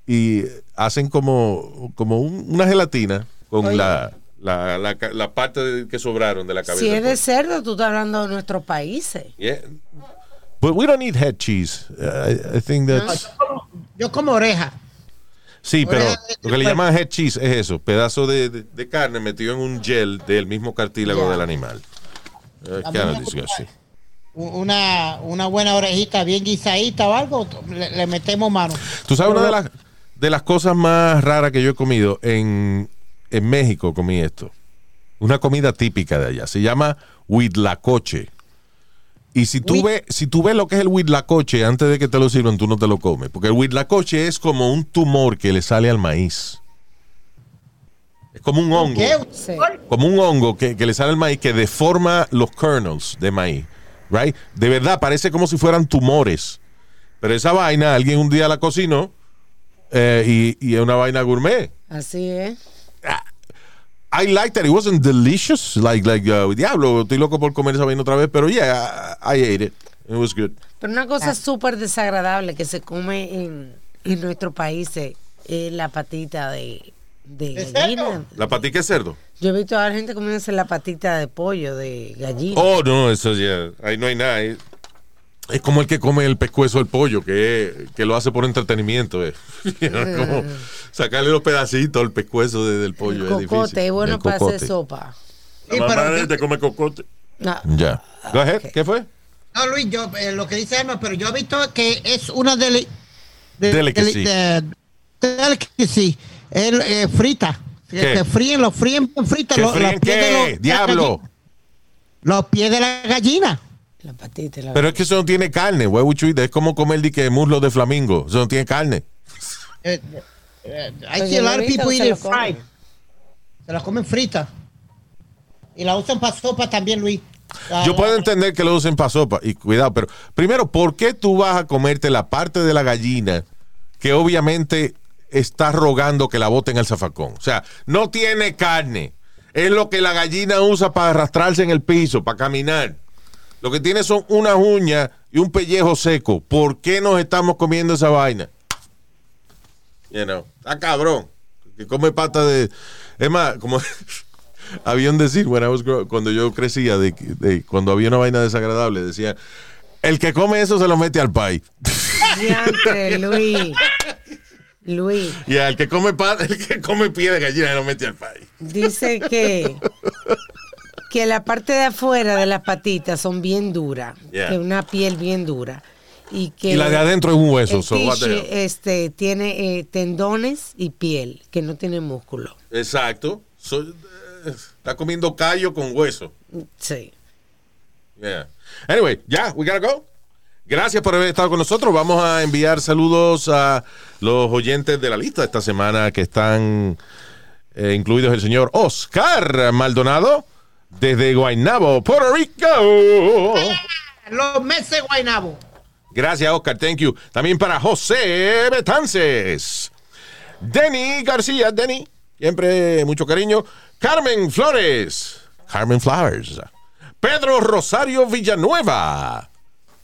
y hacen como, como un- una gelatina con Oye. la, la, la ca- la parte de- que sobraron de la cabeza. Si es de cerdo, tú estás hablando de nuestros países. Yeah. But we don't need head cheese. I, I think that's... Yo como oreja. Sí, pero lo que le llaman head cheese es eso, pedazo de, de- de carne metido en un gel del mismo cartílago del animal. Disgusting. Una, una buena orejita bien guisadita o algo, le, le metemos mano. Tú sabes una de las, de las cosas más raras que yo he comido en, en México comí esto. Una comida típica de allá. Se llama huitlacoche. Y si tú, ves, si tú ves lo que es el huitlacoche, antes de que te lo sirvan, tú no te lo comes. Porque el huitlacoche es como un tumor que le sale al maíz. Es como un hongo. ¿Qué? Sí. Como un hongo que, que le sale al maíz que deforma los kernels de maíz. Right? De verdad, parece como si fueran tumores. Pero esa vaina, alguien un día la cocinó eh, y, y es una vaina gourmet. Así es. I liked it. It wasn't delicious. Like, like, uh, diablo, estoy loco por comer esa vaina otra vez. Pero yeah, I, I ate it. It was good. Pero una cosa súper desagradable que se come en, en nuestro país es es la patita de, de ¿De gallina. cerdo? ¿La patica de cerdo? Yo he visto a la gente comiéndose la patita de pollo, de gallina. Oh, no, eso ya. Ahí no hay nada. Es como el que come el pescuezo del pollo, que, que lo hace por entretenimiento. eh. como sacarle los pedacitos al pescuezo de- del pollo. es Cocote, difícil. es bueno El para hacer sopa. La mamá de este come cocote. No. Ya. Go ahead. ¿Qué fue? No, Luis, yo, eh, lo que dice Emma, pero yo he visto que es una deli de, Delicacy. de- de- delicacy. El, eh, frita. Que ¿Qué? se fríen, los fríen bien fritos. ¿Que los, fríen los pies qué? los- de Diablo. Los pies de la gallina. La patita y la Pero es que eso no tiene carne. That? Es como comer que muslo de flamingo. Eso no tiene carne. Eh, eh, I Pues see a lot lo of people se eat it comen. fried. Se la comen frita. Y la usan para sopa también, Luis. La- Yo puedo entender que lo usen para sopa. Y cuidado, pero primero, ¿por qué tú vas a comerte la parte de la gallina que obviamente está rogando que la boten al zafacón? O sea, no tiene carne. Es lo que la gallina usa para arrastrarse en el piso, para caminar. Lo que tiene son unas uñas y un pellejo seco. ¿Por qué nos estamos comiendo esa vaina? You know, está cabrón. Que come pata de. Es más, como había un decir when I was grow- cuando yo crecía, de, de- cuando había una vaina desagradable, decía: el que come eso se lo mete al. Diantre, Luis. Luis. Y el que come pata, el que come pie de gallina se lo mete al país. Dice que, que la parte de afuera de las patitas son bien duras, Yeah. que una piel bien dura. Y, que Y la de adentro es un hueso, el so este, tiene eh, tendones y piel, que no tiene músculo. Exacto. So- eh, está comiendo callo con hueso. Sí. Yeah. Anyway, ya, we gotta go. Gracias por haber estado con nosotros. Vamos a enviar saludos a los oyentes de la lista esta semana que están eh, incluidos el señor Oscar Maldonado desde Guaynabo, Puerto Rico. Los meses Guaynabo. Gracias, Oscar. Thank you. También para José Betances. Denny García. Denny, siempre mucho cariño. Carmen Flores. Carmen Flowers. Pedro Rosario Villanueva.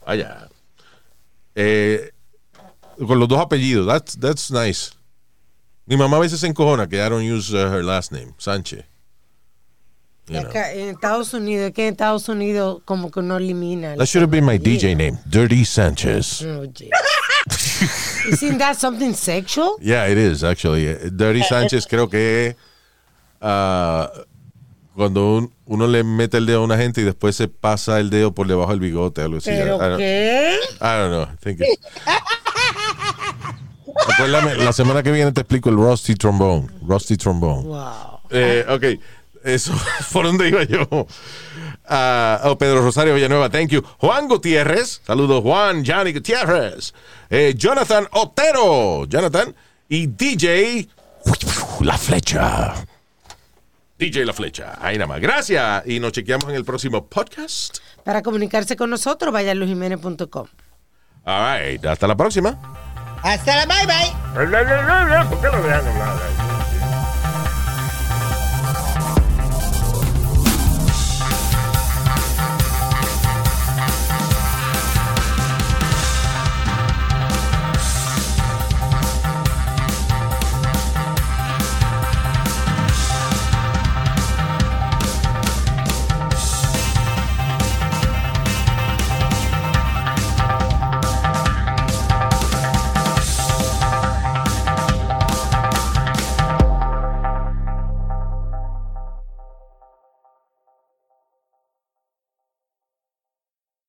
Vaya. Eh, con los dos apellidos. That's, that's nice. Mi mamá a veces se encojona que I don't use uh, her last name, Sánchez. Acá en Estados Unidos, que en Estados Unidos como que no elimina. That should have been my DJ name, Dirty Sanchez. Oh. Isn't that something sexual? Yeah, it is, actually. Dirty Sánchez creo que ah, cuando un- uno le mete el dedo a una gente y después se pasa el dedo por debajo del bigote, algo así. I- I ¿Pero don't- qué? I don't know. I think Acuérdame, la semana que viene te explico el Rusty Trombone. Rusty Trombone. Wow. Eh, ok, eso, ¿por dónde iba yo? Ah, oh, Pedro Rosario Villanueva, thank you. Juan Gutiérrez, saludos Juan, Johnny Gutiérrez. Eh, Jonathan Otero, Jonathan. Y DJ La Flecha. DJ La Flecha, ahí nada más. Gracias y nos chequeamos en el próximo podcast. Para comunicarse con nosotros, vaya a luisjiménez.com. All right, hasta la próxima. Hasta la bye bye.